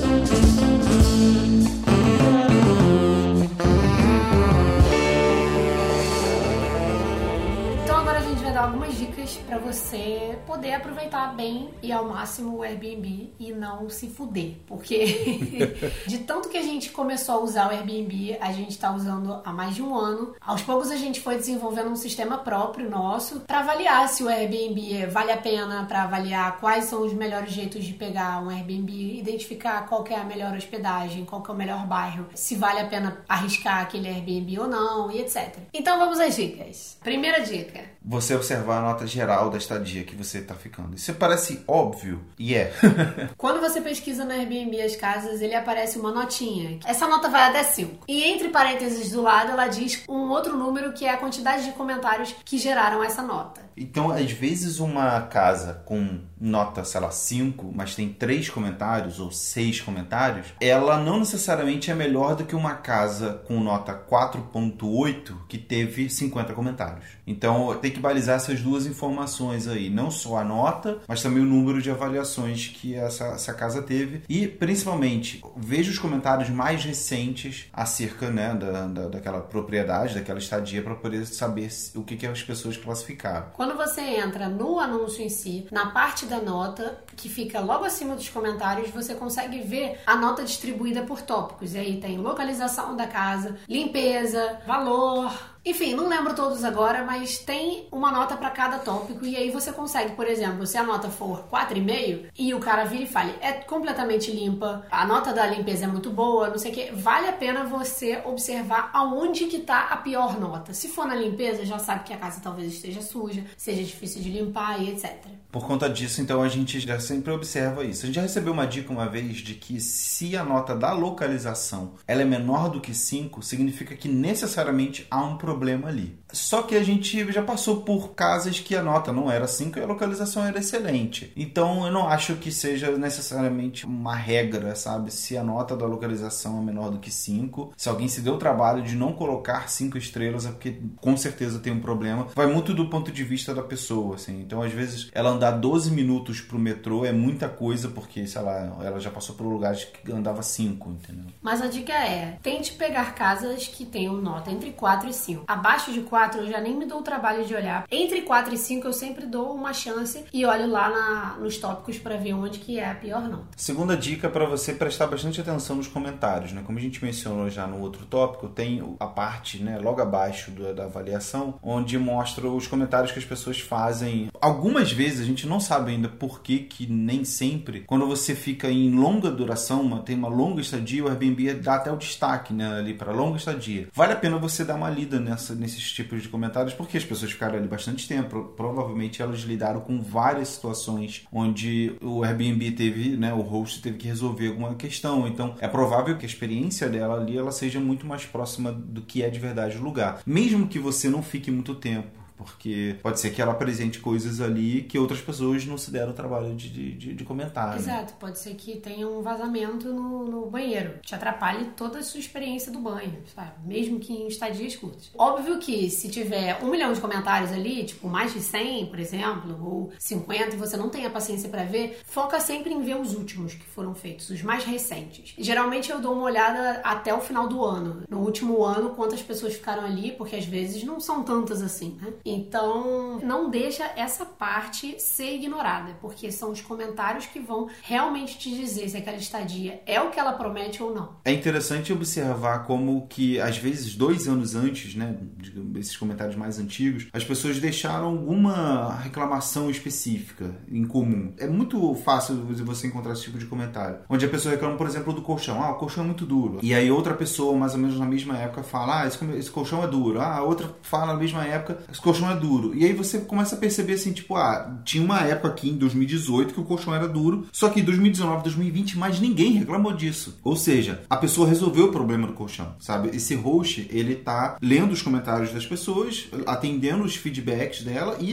Speaker 1: Obrigado.
Speaker 2: Dar algumas dicas para você poder aproveitar bem e ao máximo o Airbnb e não se fuder. Porque de tanto que a gente começou a usar o Airbnb, a gente está usando há mais de um ano. Aos poucos a gente foi desenvolvendo um sistema próprio nosso para avaliar se o Airbnb vale a pena, para avaliar quais são os melhores jeitos de pegar um Airbnb, identificar qual é a melhor hospedagem, qual é o melhor bairro, se vale a pena arriscar aquele Airbnb ou não e etc. Então vamos às dicas. Primeira dica:
Speaker 1: você observar a nota geral da estadia que você está ficando. Isso parece óbvio e é.
Speaker 2: Quando você pesquisa no Airbnb as casas, ele aparece uma notinha. Essa nota vai até 5. E entre parênteses do lado, ela diz um outro número que é a quantidade de comentários que geraram essa nota.
Speaker 1: Então, às vezes, uma casa com nota, sei lá, 5, mas tem 3 comentários ou 6 comentários, ela não necessariamente é melhor do que uma casa com nota 4.8 que teve 50 comentários. Então, tem que balizar essas duas informações aí. Não só a nota, mas também o número de avaliações que essa, essa casa teve. E, principalmente, veja os comentários mais recentes acerca né, da, da, daquela propriedade, daquela estadia, para poder saber o que, que as pessoas classificaram.
Speaker 2: Quando você entra no anúncio em si, na parte da nota, que fica logo acima dos comentários, você consegue ver a nota distribuída por tópicos. E aí tem localização da casa, limpeza, valor, enfim, não lembro todos agora, mas tem uma nota para cada tópico e aí você consegue, por exemplo, se a nota for 4,5 e o cara vira e fale, é completamente limpa, a nota da limpeza é muito boa, não sei o que, vale a pena você observar aonde que tá a pior nota. Se for na limpeza, já sabe que a casa talvez esteja suja, seja difícil de limpar e etc.
Speaker 1: Por conta disso, então, a gente já sempre observa isso. A gente já recebeu uma dica uma vez de que se a nota da localização ela é menor do que 5, significa que necessariamente há um problema ali. Só que a gente já passou por casas que a nota não era 5 e a localização era excelente. Então eu não acho que seja necessariamente uma regra, sabe? Se a nota da localização é menor do que 5, se alguém se deu o trabalho de não colocar 5 estrelas é porque com certeza tem um problema. Vai muito do ponto de vista da pessoa, assim. Então às vezes ela andar 12 minutos pro metrô é muita coisa porque, sei lá, ela já passou por lugares que andava 5, entendeu?
Speaker 2: Mas a dica é, tente pegar casas que tenham nota entre 4 e 5. Abaixo de 4 eu já nem me dou o trabalho de olhar. Entre 4 e 5 eu sempre dou uma chance e olho lá na, nos tópicos para ver onde que é a pior nota.
Speaker 1: Segunda dica para você prestar bastante atenção nos comentários, né? Como a gente mencionou já no outro tópico, tem a parte, né, logo abaixo do, da avaliação, onde mostra os comentários que as pessoas fazem. Algumas vezes a gente não sabe ainda por que que nem sempre, quando você fica em longa duração, uma, tem uma longa estadia, o Airbnb dá até o destaque, né, ali para longa estadia. Vale a pena você dar uma lida nessa, nesses tipos de comentários, porque as pessoas ficaram ali bastante tempo. Provavelmente elas lidaram com várias situações onde o Airbnb teve, né, o host teve que resolver alguma questão. Então, é provável que a experiência dela ali ela seja muito mais próxima do que é de verdade o lugar. Mesmo que você não fique muito tempo porque pode ser que ela apresente coisas ali que outras pessoas não se deram o trabalho de, de, de comentar.
Speaker 2: Né? Exato, né? pode ser que tenha um vazamento no, no, banheiro, te atrapalhe toda a sua experiência do banho, sabe? Mesmo que em estadias curtas. Óbvio que se tiver um milhão de comentários ali, tipo mais de 100, por exemplo, ou 50, e você não tem a paciência para ver, foca sempre em ver os últimos que foram feitos, os mais recentes. Geralmente eu dou uma olhada até o final do ano. No último ano, quantas pessoas ficaram ali, porque às vezes não são tantas assim, né? Então, não deixa essa parte ser ignorada, porque são os comentários que vão realmente te dizer se aquela estadia é o que ela promete ou não.
Speaker 1: É interessante observar como que, às vezes, dois anos antes, né, esses comentários mais antigos, as pessoas deixaram alguma reclamação específica em comum. É muito fácil você encontrar esse tipo de comentário, onde a pessoa reclama, por exemplo, do colchão. Ah, o colchão é muito duro. E aí outra pessoa, mais ou menos na mesma época, fala, ah, esse colchão é duro. Ah, a outra fala na mesma época, esse colchão colchão é duro. E aí você começa a perceber assim, tipo, ah, tinha uma época aqui em 2018 que o colchão era duro, só que em 2019, 2020, mais ninguém reclamou disso. Ou seja, a pessoa resolveu o problema do colchão, sabe? Esse host, ele tá lendo os comentários das pessoas, atendendo os feedbacks dela e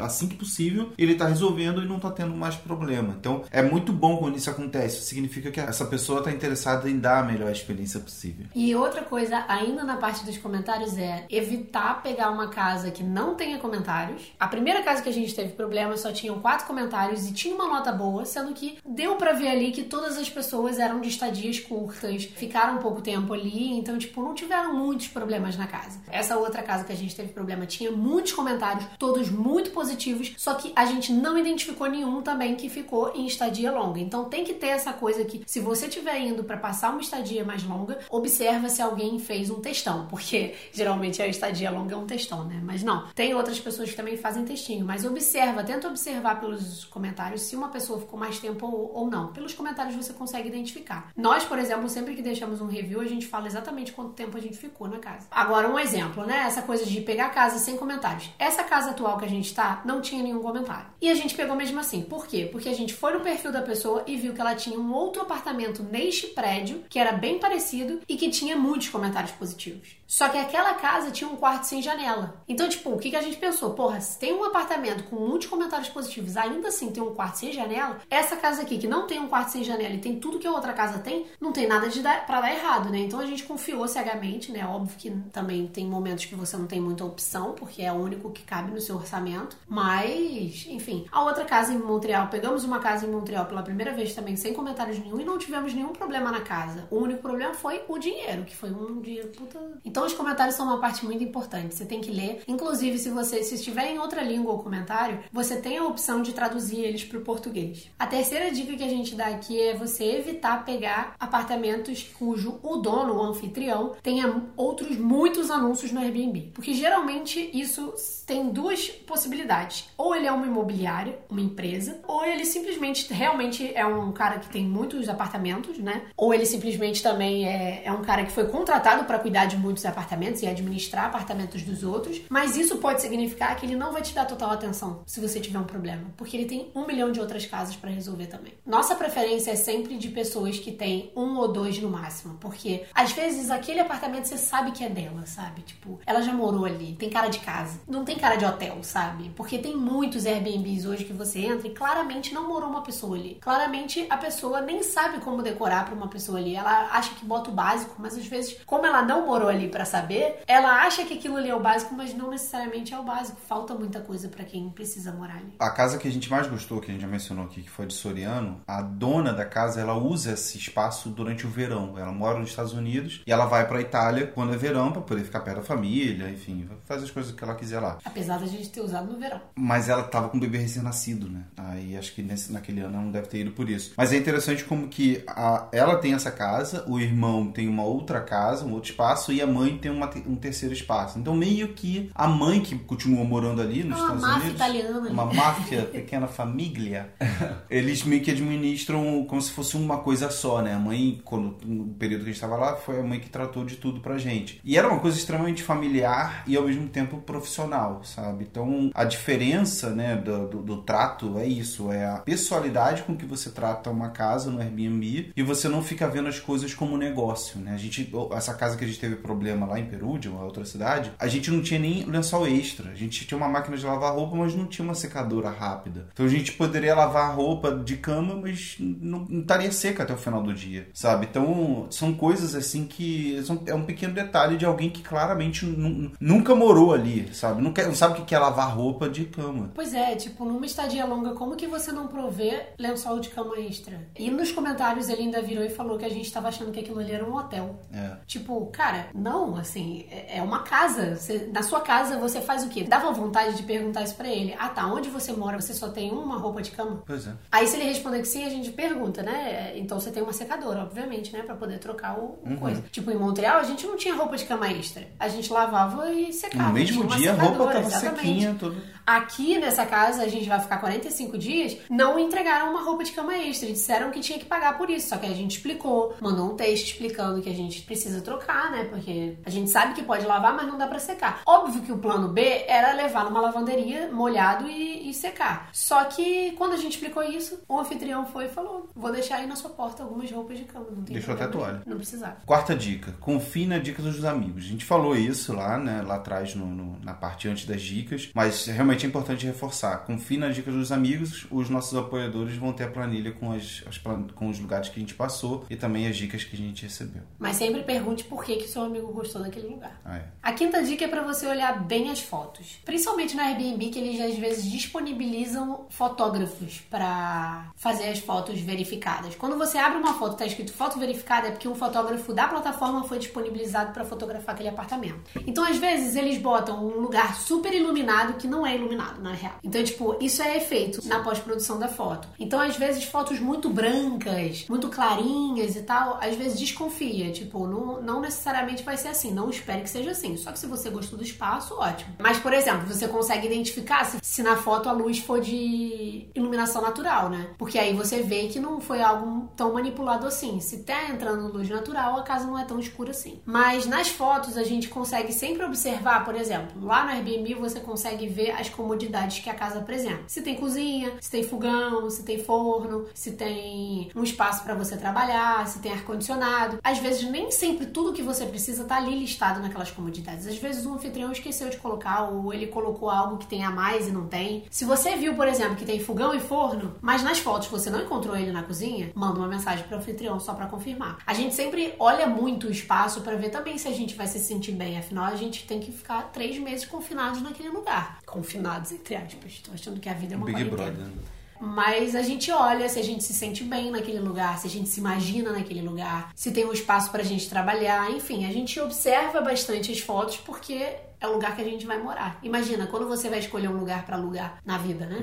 Speaker 1: assim que possível, ele tá resolvendo e não tá tendo mais problema. Então, é muito bom quando isso acontece. Significa que essa pessoa tá interessada em dar a melhor experiência possível.
Speaker 2: E outra coisa, ainda na parte dos comentários é evitar pegar uma casa que não tenha comentários. A primeira casa que a gente teve problema só tinham quatro comentários e tinha uma nota boa, sendo que deu para ver ali que todas as pessoas eram de estadias curtas, ficaram pouco tempo ali, então, tipo, não tiveram muitos problemas na casa. Essa outra casa que a gente teve problema tinha muitos comentários, todos muito positivos, só que a gente não identificou nenhum também que ficou em estadia longa. Então tem que ter essa coisa que, se você estiver indo para passar uma estadia mais longa, observa se alguém fez um textão, porque geralmente a estadia longa é um textão, né? Mas não, tem outras pessoas que também fazem textinho, mas observa, tenta observar pelos comentários se uma pessoa ficou mais tempo ou, ou não. Pelos comentários você consegue identificar. Nós, por exemplo, sempre que deixamos um review, a gente fala exatamente quanto tempo a gente ficou na casa. Agora, um exemplo, né? Essa coisa de pegar a casa sem comentários. Essa casa atual que a gente tá não tinha nenhum comentário. E a gente pegou mesmo assim. Por quê? Porque a gente foi no perfil da pessoa e viu que ela tinha um outro apartamento neste prédio que era bem parecido e que tinha muitos comentários positivos. Só que aquela casa tinha um quarto sem janela. Então, tipo, o que, que a gente pensou? Porra, se tem um apartamento com muitos comentários positivos, ainda assim tem um quarto sem janela, essa casa aqui que não tem um quarto sem janela e tem tudo que a outra casa tem, não tem nada de dar, pra dar errado, né? Então a gente confiou cegamente, né? Óbvio que também tem momentos que você não tem muita opção, porque é o único que cabe no seu orçamento. Mas, enfim. A outra casa em Montreal, pegamos uma casa em Montreal pela primeira vez também, sem comentários nenhum, e não tivemos nenhum problema na casa. O único problema foi o dinheiro, que foi um dinheiro puta. Então os comentários são uma parte muito importante. Você tem que ler. Inclusive, se você se estiver em outra língua ou comentário, você tem a opção de traduzir eles para o português. A terceira dica que a gente dá aqui é você evitar pegar apartamentos cujo o dono, o anfitrião, tenha outros muitos anúncios no Airbnb. Porque geralmente isso tem duas possibilidades. Ou ele é uma imobiliária, uma empresa, ou ele simplesmente realmente é um cara que tem muitos apartamentos, né? Ou ele simplesmente também é, é um cara que foi contratado para cuidar de muitos apartamentos e administrar apartamentos dos outros, mas isso pode significar que ele não vai te dar total atenção se você tiver um problema, porque ele tem um milhão de outras casas para resolver também. Nossa preferência é sempre de pessoas que têm um ou dois no máximo, porque às vezes aquele apartamento você sabe que é dela, sabe? Tipo, ela já morou ali, tem cara de casa, não tem cara de hotel, sabe? Porque tem muitos Airbnbs hoje que você entra e claramente não morou uma pessoa ali. Claramente a pessoa nem sabe como decorar para uma pessoa ali. Ela acha que bota o básico, mas às vezes, como ela não morou ali para saber, ela acha que aquilo ali é o básico, mas não necessariamente necessariamente é o básico. Falta muita coisa para quem precisa morar ali.
Speaker 1: A casa que a gente mais gostou, que a gente já mencionou aqui, que foi de Soriano, a dona da casa, ela usa esse espaço durante o verão. Ela mora nos Estados Unidos e ela vai pra Itália quando é verão para poder ficar perto da família, enfim, fazer as coisas que ela quiser lá.
Speaker 2: Apesar da gente ter usado no verão.
Speaker 1: Mas ela tava com um bebê recém-nascido, né? Aí acho que nesse, naquele ano ela não deve ter ido por isso. Mas é interessante como que a, ela tem essa casa, o irmão tem uma outra casa, um outro espaço, e a mãe tem uma, um terceiro espaço. Então meio que a mãe que continua morando ali nos
Speaker 2: É uma
Speaker 1: Estados
Speaker 2: máfia
Speaker 1: Unidos.
Speaker 2: italiana ali.
Speaker 1: Uma máfia, pequena família. Eles meio que administram como se fosse uma coisa só, né? A mãe, quando, no período que a gente estava lá, foi a mãe que tratou de tudo pra gente. E era uma coisa extremamente familiar e ao mesmo tempo profissional, sabe? Então a diferença, né, do, do, do trato é isso, é a pessoalidade com que você trata uma casa no Airbnb e você não fica vendo as coisas como negócio, né? A gente, essa casa que a gente teve problema lá em Perúdia, uma outra cidade, a gente não tinha nem lençol extra. A gente tinha uma máquina de lavar roupa, mas não tinha uma secadora rápida. Então a gente poderia lavar a roupa de cama, mas não, não estaria seca até o final do dia, sabe? Então são coisas assim que são, é um pequeno detalhe de alguém que claramente nu- nunca morou ali, sabe? Não, quer, não sabe o que é lavar roupa de cama.
Speaker 2: Pois é, tipo, numa estadia longa, como que você não provê lençol de cama extra? E nos comentários ele ainda virou e falou que a gente tava achando que aquilo ali era um hotel.
Speaker 1: É.
Speaker 2: Tipo, cara, não, assim, é é uma casa. Você- na sua casa você faz o quê? Dava vontade de perguntar isso pra ele. Ah, tá, onde você mora? Você só tem uma roupa de cama?
Speaker 1: Pois é.
Speaker 2: Aí se ele responder que sim, a gente pergunta, né? Então você tem uma secadora, obviamente, né? Pra poder trocar o, o coisa. Tipo, em Montreal a gente não tinha roupa de cama extra. A gente lavava e secava.
Speaker 1: No mesmo dia a roupa tava
Speaker 2: exatamente.
Speaker 1: sequinha, tudo.
Speaker 2: Aqui nessa casa, a gente vai ficar 45 dias, não entregaram uma roupa de cama extra. Disseram que tinha que pagar por isso. Só que a gente explicou, mandou um texto explicando que a gente precisa trocar, né? Porque a gente sabe que pode lavar, mas não dá pra secar. Óbvio que o plano B era levar numa lavanderia molhado e, e secar. Só que quando a gente explicou isso, o anfitrião foi e falou: Vou deixar aí na sua porta algumas roupas de cama. Não tem
Speaker 1: Deixou até
Speaker 2: problema.
Speaker 1: toalha.
Speaker 2: Não precisava.
Speaker 1: Quarta dica, confie na dica dos amigos. A gente falou isso lá, né, lá atrás no, no- na parte antes das dicas, mas realmente é importante reforçar. Confie na dica dos amigos, os nossos apoiadores vão ter a planilha com, as, as plan- com os lugares que a gente passou e também as dicas que a gente recebeu.
Speaker 2: Mas sempre pergunte por que, que o seu amigo gostou daquele lugar.
Speaker 1: Ah, é.
Speaker 2: A quinta dica é para você olhar bem as fotos. Principalmente no Airbnb, que eles às vezes disponibilizam fotógrafos para fazer as fotos verificadas. Quando você abre uma foto e tá escrito foto verificada, é porque um fotógrafo da plataforma foi disponibilizado para fotografar aquele apartamento. Então, às vezes, eles botam um lugar super iluminado que não é iluminado, na real. Então, tipo, isso é efeito na pós-produção da foto. Então, às vezes, fotos muito brancas, muito clarinhas e tal, às vezes desconfia. Tipo, não, não necessariamente vai ser assim. Não espere que seja assim. Só que se você gostou do espaço, ótimo. Mas, por exemplo, você consegue identificar se, se na foto a luz for de iluminação natural, né? Porque aí você vê que não foi algo tão manipulado assim. Se tá entrando luz natural, a casa não é tão escura assim. Mas nas fotos a gente consegue sempre observar, por exemplo, lá no Airbnb você consegue ver as comodidades que a casa apresenta. Se tem cozinha, se tem fogão, se tem forno, se tem um espaço para você trabalhar, se tem ar-condicionado. Às vezes nem sempre tudo que você precisa tá ali listado naquelas comodidades. Às vezes o anfitrião esqueceu de colocar ou ele colocou algo que tem a mais e não tem. Se você viu, por exemplo, que tem fogão e forno, mas nas fotos você não encontrou ele na cozinha, manda uma mensagem para o anfitrião só para confirmar. A gente sempre olha muito o espaço para ver também se a gente vai se sentir bem. Afinal, a gente tem que ficar três meses confinados naquele lugar. Confinados, entre aspas. Tô achando que a vida é uma
Speaker 1: Big
Speaker 2: quarentena.
Speaker 1: Brother. né?
Speaker 2: Mas a gente olha se a gente se sente bem naquele lugar, se a gente se imagina naquele lugar, se tem um espaço pra gente trabalhar, enfim, a gente observa bastante as fotos porque é o lugar que a gente vai morar. Imagina, quando você vai escolher um lugar pra alugar na vida, né?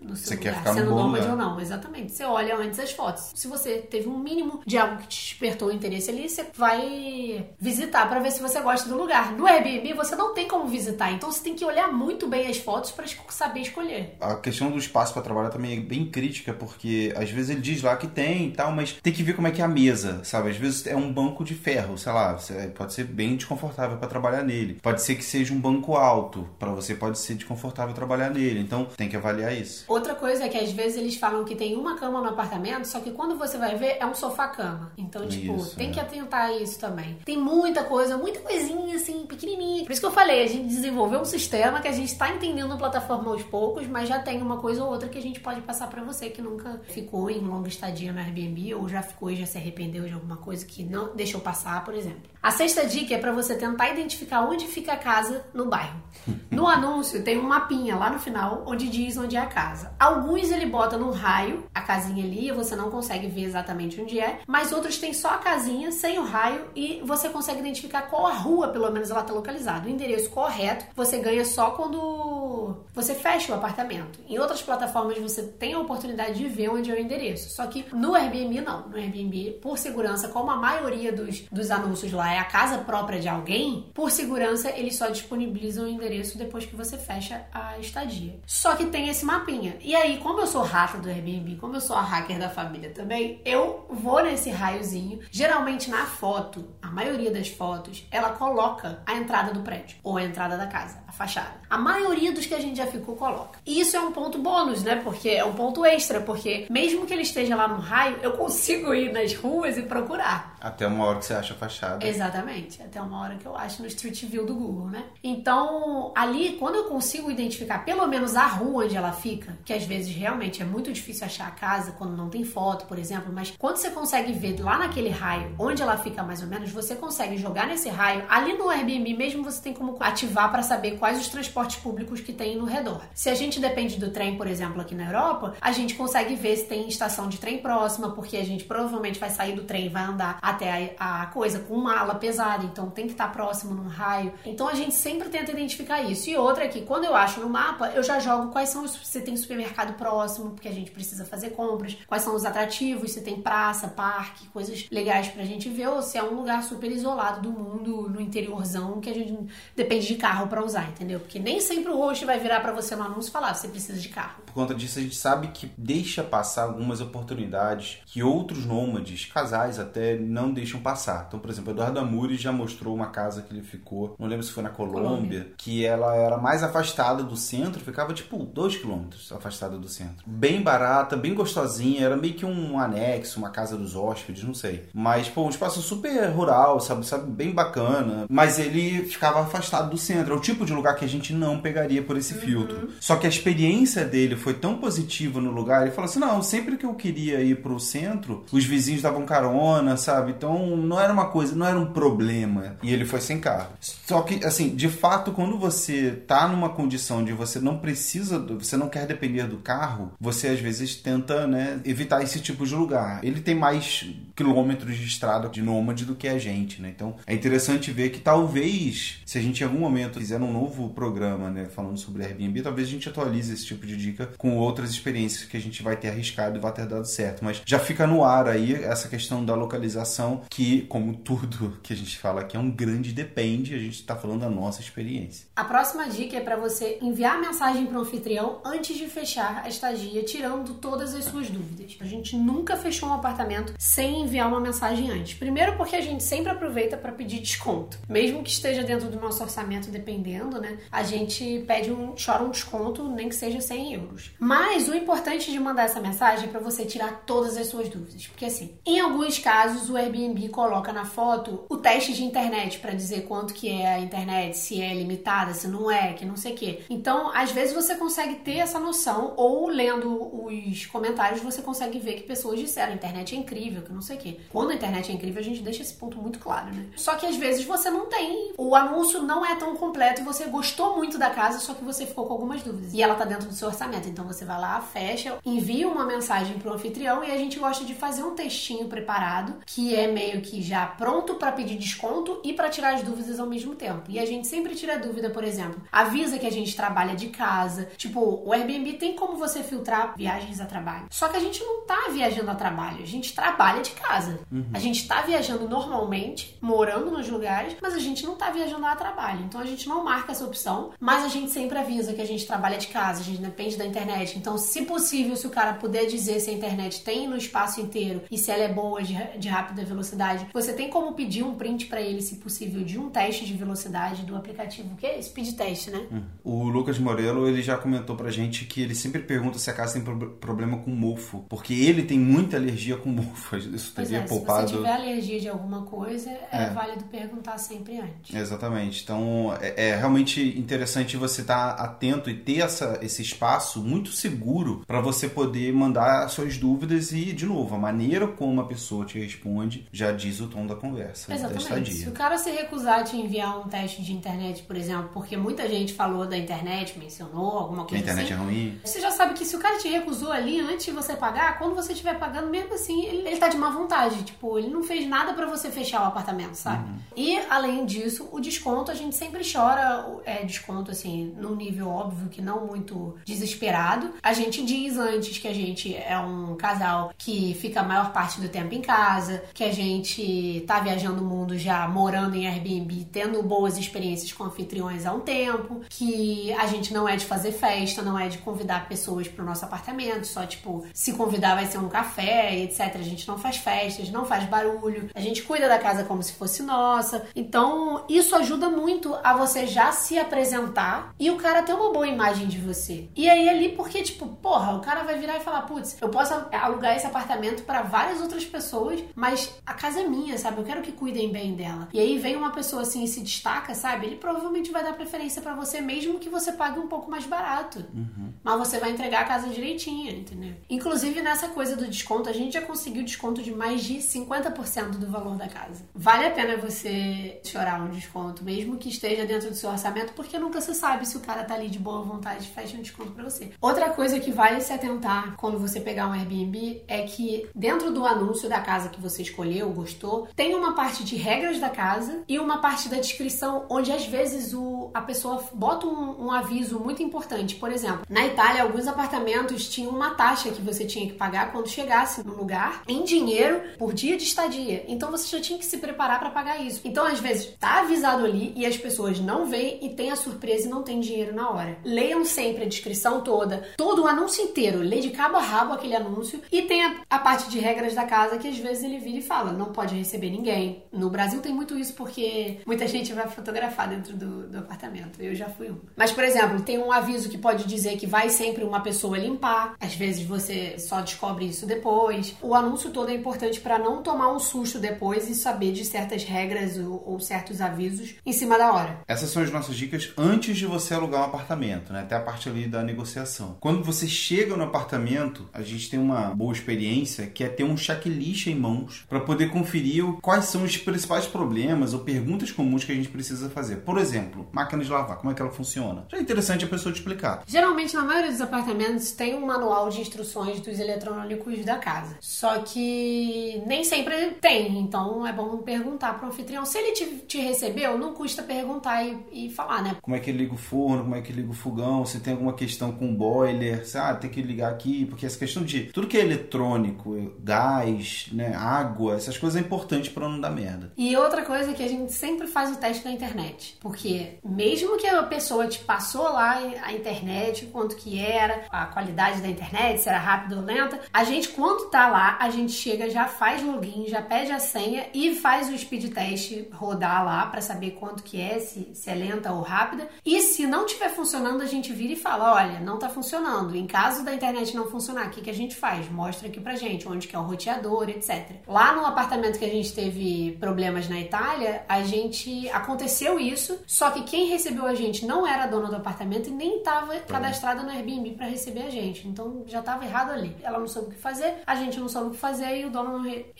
Speaker 2: No seu
Speaker 1: Você quer
Speaker 2: lugar,
Speaker 1: ficar num
Speaker 2: sendo nômade ou não, exatamente. Você olha antes as fotos. Se você teve um mínimo de algo que te despertou interesse ali, você vai visitar pra ver se você gosta do lugar. No Airbnb você não tem como visitar, então você tem que olhar muito bem as fotos pra esco- saber escolher.
Speaker 1: A questão do espaço para trabalhar também é bem crítica, porque às vezes ele diz lá que tem e tal, mas tem que ver como é que é a mesa, sabe? Às vezes é um banco de ferro, sei lá, pode ser bem desconfortável para trabalhar nele. Pode ser que seja um banco alto, para você pode ser desconfortável trabalhar nele. Então tem que avaliar isso.
Speaker 2: Outra coisa é que às vezes eles falam que tem uma cama no apartamento, só que quando você vai ver é um sofá-cama. Então, tipo,
Speaker 1: Isso,
Speaker 2: tem
Speaker 1: é.
Speaker 2: que atentar a isso também. Tem muita coisa, muita coisinha assim, pequenininha. Por isso que eu falei, a gente desenvolveu um sistema que a gente tá entendendo a plataforma aos poucos, mas já tem uma coisa ou outra que a gente pode passar pra você que nunca ficou em longa estadia no Airbnb ou já ficou e já se arrependeu de alguma coisa que não deixou passar, por exemplo. A sexta dica é pra você tentar identificar onde fica a casa no bairro. No anúncio tem um mapinha lá no final onde diz onde é a casa. Alguns ele bota num raio, a casinha ali, você não consegue ver exatamente onde é, mas outros tem só a casinha sem o raio e você consegue identificar qual a rua, pelo menos ela está localizada. O endereço correto você ganha só quando você fecha o apartamento. Em outras plataformas você tem a oportunidade de ver onde é o endereço. Só que no Airbnb não. No Airbnb, por segurança, como a maioria dos, dos anúncios lá é a casa própria de alguém, por segurança eles só disponibilizam o endereço depois que você fecha a estadia. Só que tem esse mapinha. E aí, como eu sou rata do Airbnb, como eu sou a hacker da família também, eu vou nesse raiozinho. Geralmente na foto, a maioria das fotos, ela coloca a entrada do prédio ou a entrada da casa, a fachada. A maioria dos que a gente já ficou coloca. E isso é um ponto bônus, né? Porque é um ponto extra, porque mesmo que ele esteja lá no raio, eu consigo ir nas ruas e procurar.
Speaker 1: Até uma hora que você acha a fachada.
Speaker 2: Exatamente, até uma hora que eu acho no Street View do Google, né? Então, ali, quando eu consigo identificar pelo menos a rua onde ela fica, que às vezes realmente é muito difícil achar a casa quando não tem foto, por exemplo, mas quando você consegue ver lá naquele raio onde ela fica mais ou menos, você consegue jogar nesse raio. Ali no Airbnb mesmo você tem como ativar para saber quais os transportes públicos que tem no redor. Se a gente depende do trem, por exemplo, aqui na Europa, a gente consegue ver se tem estação de trem próxima, porque a gente provavelmente vai sair do trem e vai andar até a, a coisa com mala pesada, então tem que estar próximo num raio. Então a gente sempre tenta identificar isso. E outra é que quando eu acho no mapa, eu já jogo quais são os se tem supermercado próximo, porque a gente precisa fazer compras, quais são os atrativos, se tem praça, parque, coisas legais pra gente ver, ou se é um lugar super isolado do mundo, no interiorzão, que a gente depende de carro para usar, entendeu? Porque nem sempre o host vai virar para você no anúncio e falar, você precisa de carro.
Speaker 1: Conta disso, a gente sabe que deixa passar algumas oportunidades que outros nômades, casais até, não deixam passar. Então, por exemplo, Eduardo Amuri já mostrou uma casa que ele ficou, não lembro se foi na Colômbia, Colômbia. que ela era mais afastada do centro, ficava tipo 2 quilômetros afastada do centro. Bem barata, bem gostosinha, era meio que um anexo, uma casa dos hóspedes, não sei. Mas, pô, um espaço super rural, sabe, sabe, bem bacana. Mas ele ficava afastado do centro. É o tipo de lugar que a gente não pegaria por esse uhum. filtro. Só que a experiência dele foi tão positiva no lugar, ele falou assim: não, sempre que eu queria ir pro centro, os vizinhos davam carona, sabe? Então não era uma coisa, não era um problema. E ele foi sem carro. Só que, assim, de fato, quando você tá numa condição de você não precisa, você não quer depender do carro, você às vezes tenta, né, evitar esse tipo de lugar. Ele tem mais quilômetros de estrada de nômade do que a gente, né? Então é interessante ver que talvez, se a gente em algum momento fizer um novo programa, né, falando sobre Airbnb, talvez a gente atualize esse tipo de dica com outras experiências que a gente vai ter arriscado e vai ter dado certo. Mas já fica no ar aí essa questão da localização, que, como tudo que a gente fala aqui, é um grande depende, a gente está falando da nossa experiência.
Speaker 2: A próxima dica é para você enviar mensagem para o anfitrião antes de fechar a estadia, tirando todas as suas dúvidas. A gente nunca fechou um apartamento sem enviar uma mensagem antes. Primeiro, porque a gente sempre aproveita para pedir desconto, mesmo que esteja dentro do nosso orçamento, dependendo, né? A gente pede um, chora um desconto, nem que seja 100 euros. Mas o importante de mandar essa mensagem é para você tirar todas as suas dúvidas, porque assim, em alguns casos o Airbnb coloca na foto o teste de internet para dizer quanto que é a internet, se é limitada, se não é, que não sei o quê. Então, às vezes você consegue ter essa noção ou lendo os comentários você consegue ver que pessoas disseram internet é incrível, que não sei o quê. Quando a internet é incrível, a gente deixa esse ponto muito claro, né? Só que às vezes você não tem, o anúncio não é tão completo e você gostou muito da casa, só que você ficou com algumas dúvidas. E ela tá dentro do seu orçamento, então você vai lá, fecha, envia uma mensagem pro anfitrião e a gente gosta de fazer um textinho preparado, que é meio que já pronto para pedir desconto e para tirar as dúvidas ao mesmo tempo. E a gente sempre tira dúvida, por exemplo, avisa que a gente trabalha de casa. Tipo, o Airbnb tem como você filtrar viagens a trabalho. Só que a gente não tá viajando a trabalho, a gente trabalha de casa. Uhum. A gente tá viajando normalmente, morando nos lugares, mas a gente não tá viajando a trabalho. Então a gente não marca essa opção, mas a gente sempre avisa que a gente trabalha de casa, a gente depende da internet. Então, se possível, se o cara puder dizer se a internet tem no espaço inteiro e se ela é boa de, de rápida velocidade, você tem como pedir um print para ele, se possível, de um teste de velocidade do aplicativo, que é speed test, né?
Speaker 1: Uhum. O Lucas Morello, ele já comentou pra gente que ele sempre pergunta se a casa tem problema com mofo, porque ele tem muita alergia com mofo. Isso
Speaker 2: Pois
Speaker 1: teria
Speaker 2: é,
Speaker 1: poupado.
Speaker 2: se você tiver alergia de alguma coisa, é, é. válido perguntar sempre antes.
Speaker 1: Exatamente. Então é, é realmente interessante você estar tá atento e ter essa, esse espaço muito seguro para você poder mandar suas dúvidas e, de novo, a maneira como a pessoa te responde já diz o tom da conversa.
Speaker 2: Exatamente. Se o cara se recusar a te enviar um teste de internet, por exemplo, porque muita gente falou da internet, mencionou alguma coisa
Speaker 1: a internet
Speaker 2: assim,
Speaker 1: é ruim.
Speaker 2: Você já sabe que se o cara te recusou ali antes de você pagar, quando você estiver pagando, mesmo assim, ele, ele tá de má vontade. Tipo, ele não fez nada para você fechar o apartamento, sabe? Uhum. E, além disso, o desconto, a gente sempre chora é, desconto, assim, num nível óbvio que não muito desesperado. A gente diz antes que a gente é um casal que fica a maior parte do tempo em casa, que a gente tá viajando o mundo já morando em Airbnb, tendo boas experiências com anfitriões há um tempo, que a gente não é de fazer festa, não é de convidar pessoas pro nosso apartamento, só tipo, se convidar vai ser um café, etc. A gente não faz festas, não faz barulho, a gente cuida da casa como se fosse nossa. Então, isso ajuda muito a você já se apresentar e o cara ter uma boa imagem de você. E aí ali, porque, tipo, porra, o cara vai virar e falar, putz, eu posso alugar esse apartamento para várias outras pessoas, mas a casa é minha, sabe? Eu quero que cuidem bem dela. E aí vem uma pessoa assim e se destaca, sabe? Ele provavelmente vai dar preferência para você, mesmo que você pague um pouco mais barato. Uhum. Mas você vai entregar a casa direitinha, entendeu? Inclusive, nessa coisa do desconto, a gente já conseguiu desconto de mais de 50% do valor da casa. Vale a pena você chorar um desconto, mesmo que esteja dentro do seu orçamento, porque nunca se sabe se o cara tá ali de boa vontade e fecha um desconto pra você. Outra coisa que vale se atentar quando você pegar um Airbnb é que dentro do anúncio da casa que você escolheu, gostou, tem uma parte de regras da casa e uma parte da descrição onde às vezes o, a pessoa bota um, um aviso muito importante. Por exemplo, na Itália, alguns apartamentos tinham uma taxa que você tinha que pagar quando chegasse no lugar em dinheiro por dia de estadia. Então você já tinha que se preparar para pagar isso. Então, às vezes, tá avisado ali e as pessoas não veem e tem a surpresa e não tem dinheiro na hora. Leiam sempre a descrição toda, todo o anúncio inteiro, lê de cabo a rabo aquele anúncio e tem a, a parte de regras da casa que às vezes ele vira e fala: não pode receber ninguém. No Brasil tem muito isso porque muita gente vai fotografar dentro do, do apartamento. Eu já fui um. Mas, por exemplo, tem um aviso que pode dizer que vai sempre uma pessoa limpar. Às vezes você só descobre isso depois. O anúncio todo é importante para não tomar um susto depois e saber de certas regras ou, ou, certos avisos em cima da hora.
Speaker 1: Essas são as nossas dicas antes de você alugar um apartamento, né? Até a parte ali da negociação. Quando você chega no apartamento, a gente tem uma boa experiência que é ter um checklist em mãos para poder conferir quais são os principais problemas ou perguntas comuns que a gente precisa fazer. Por exemplo, máquina de lavar, como é que ela funciona? Já é interessante a pessoa te explicar.
Speaker 2: Geralmente, na maioria dos apartamentos, tem um manual de instruções dos eletrônicos da casa. Só que nem sempre tem, então é bom perguntar para o anfitrião. Se ele te, te, recebeu, não custa perguntar e, e, falar, né?
Speaker 1: Como é que liga o forno, como é que liga o fogão, se tem alguma questão com o boiler, se, ah, tem que ligar aqui, porque essa questão de tudo que é eletrônico, gás, né, água, essas coisas é importante para não dar merda.
Speaker 2: E outra coisa que a gente sempre faz o teste na internet, porque mesmo que a pessoa te passou lá a internet, quanto que era, a qualidade da internet, se era rápida ou lenta, a gente quando tá lá, a gente chega, já faz login, já pede a senha e faz o speed test rodar lá para saber quanto que é, se, se é lenta ou rápida. E se não estiver funcionando, a gente vira e fala, olha, não tá funcionando. Em caso da internet não funcionar, o que, que a gente faz? Mostra aqui pra gente onde que é o roteador, etc. Lá no apartamento que a gente teve problemas na Itália, a gente aconteceu isso, só que quem recebeu a gente não era dona do apartamento e nem estava cadastrada no Airbnb para receber a gente. Então já estava errado ali. Ela não soube o que fazer, a gente não soube o que fazer e o dono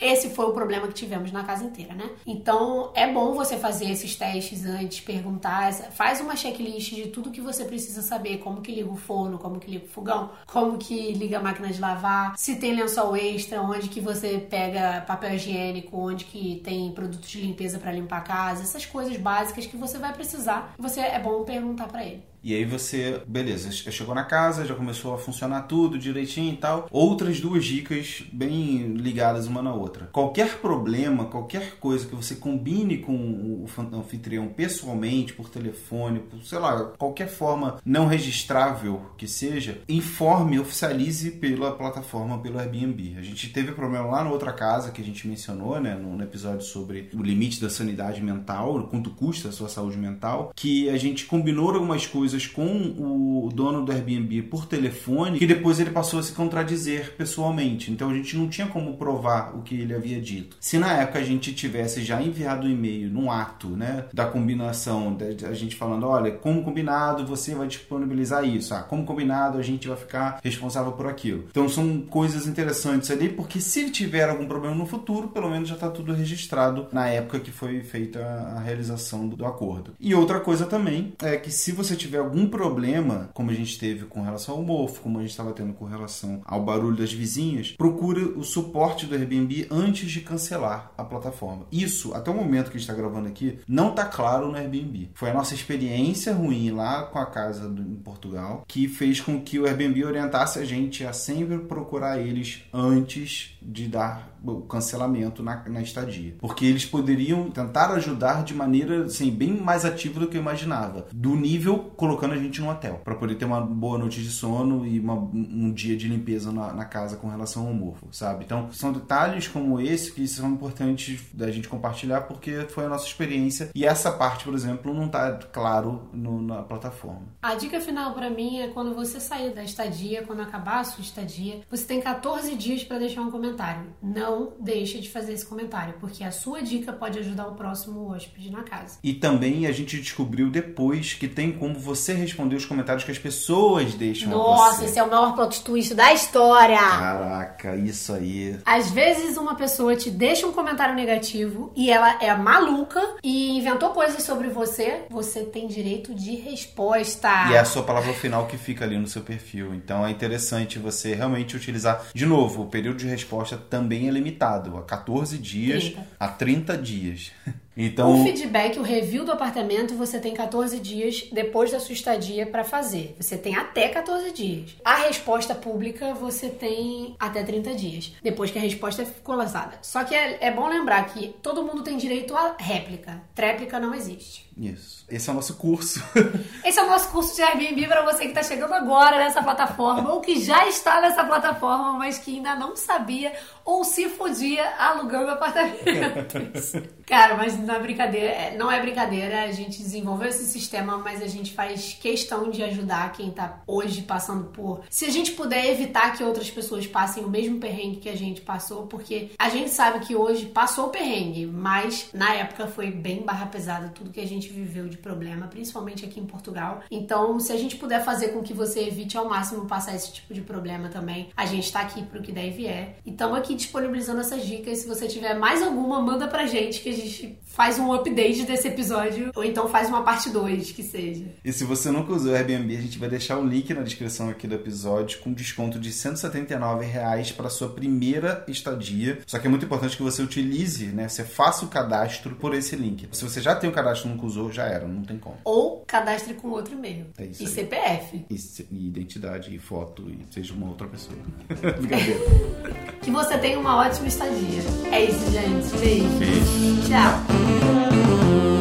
Speaker 2: Esse foi o problema que tivemos na casa inteira, né? Então é bom você fazer esses testes antes, perguntar, faz uma checklist de tudo que você precisa saber, como que liga o forno, como que liga o fogão, como que liga a máquina de lavar, se tem lençol extra, onde que você pega papel higiênico, onde que tem produtos de limpeza para limpar a casa, essas coisas básicas que você vai precisar. Você é bom perguntar para ele.
Speaker 1: E aí você, beleza, chegou na casa, já começou a funcionar tudo direitinho e tal. Outras duas dicas bem ligadas uma na outra. Qualquer problema, qualquer coisa que você combine com o anfitrião pessoalmente, por telefone, por, sei lá, qualquer forma não registrável que seja, informe, oficialize pela plataforma, pelo Airbnb. A gente teve problema lá na outra casa que a gente mencionou, né, no episódio sobre o limite da sanidade mental, quanto custa a sua saúde mental, que a gente combinou algumas coisas coisas com o dono do Airbnb por telefone que depois ele passou a se contradizer pessoalmente. Então a gente não tinha como provar o que ele havia dito. Se na época a gente tivesse já enviado um e-mail num ato, né, da combinação, a gente falando, olha, como combinado, você vai disponibilizar isso. Ah, como combinado, a gente vai ficar responsável por aquilo. Então são coisas interessantes ali, porque se tiver algum problema no futuro, pelo menos já está tudo registrado na época que foi feita a realização do acordo. E outra coisa também é que se você tiver algum problema, como a gente teve com relação ao mofo, como a gente estava tendo com relação ao barulho das vizinhas, procure o suporte do Airbnb antes de cancelar a plataforma. Isso, até o momento que a gente está gravando aqui, não está claro no Airbnb. Foi a nossa experiência ruim lá com a casa do, em Portugal que fez com que o Airbnb orientasse a gente a sempre procurar eles antes de dar o cancelamento na, na estadia. Porque eles poderiam tentar ajudar de maneira assim, bem mais ativa do que eu imaginava. Do nível colocando a gente no hotel. para poder ter uma boa noite de sono e uma, um dia de limpeza na, na, casa com relação ao morfo, sabe? Então, são detalhes como esse que são importantes da gente compartilhar porque foi a nossa experiência. E essa parte, por exemplo, não tá claro no, na plataforma.
Speaker 2: A dica final para mim é quando você sair da estadia, quando acabar a sua estadia, você tem 14 dias para deixar um comentário. Não não deixe de fazer esse comentário, porque a sua dica pode ajudar o próximo hóspede na casa.
Speaker 1: E também a gente descobriu depois que tem como você responder os comentários que as pessoas deixam
Speaker 2: Nossa, esse é o maior plot twist da história!
Speaker 1: Caraca, isso aí.
Speaker 2: Às vezes uma pessoa te deixa um comentário negativo e ela é maluca e inventou coisas sobre você, você tem direito de resposta.
Speaker 1: E é a sua palavra final que fica ali no seu perfil. Então é interessante você realmente utilizar. De novo, o período de resposta também é limitado a 14 dias 30. a 30 dias.
Speaker 2: Então, o feedback, o review do apartamento, você tem 14 dias depois da sua estadia para fazer. Você tem até 14 dias. A resposta pública, você tem até 30 dias, depois que a resposta ficou lançada. Só que é, é bom lembrar que todo mundo tem direito à réplica. Tréplica não existe.
Speaker 1: Isso. Esse é o nosso curso.
Speaker 2: Esse é o nosso curso de Airbnb para você que está chegando agora nessa plataforma ou que já está nessa plataforma, mas que ainda não sabia ou se podia alugando apartamentos. Cara, mas não é brincadeira, é, não é brincadeira. A gente desenvolveu esse sistema, mas a gente faz questão de ajudar quem tá hoje passando por. Se a gente puder evitar que outras pessoas passem o mesmo perrengue que a gente passou, porque a gente sabe que hoje passou o perrengue, mas na época foi bem barra pesada tudo que a gente viveu de problema, principalmente aqui em Portugal. Então, se a gente puder fazer com que você evite ao máximo passar esse tipo de problema também, a gente tá aqui pro que der e vier. E estamos aqui disponibilizando essas dicas. Se você tiver mais alguma, manda pra gente que a gente faz um update desse episódio, ou então faz uma parte 2, que seja.
Speaker 1: E se você nunca usou o Airbnb, a gente vai deixar o link na descrição aqui do episódio com desconto de 179 reais para sua primeira estadia. Só que é muito importante que você utilize, né? Você faça o cadastro por esse link. Se você já tem o cadastro e nunca usou, já era, não tem como.
Speaker 2: Ou cadastre com outro e-mail.
Speaker 1: É isso
Speaker 2: e
Speaker 1: aí.
Speaker 2: CPF.
Speaker 1: E, e, identidade, e foto, e seja uma outra pessoa. Brincadeira.
Speaker 2: que você tenha uma ótima estadia. É isso, gente. Beijo.
Speaker 1: Beijo.
Speaker 2: Tchau. Thank you.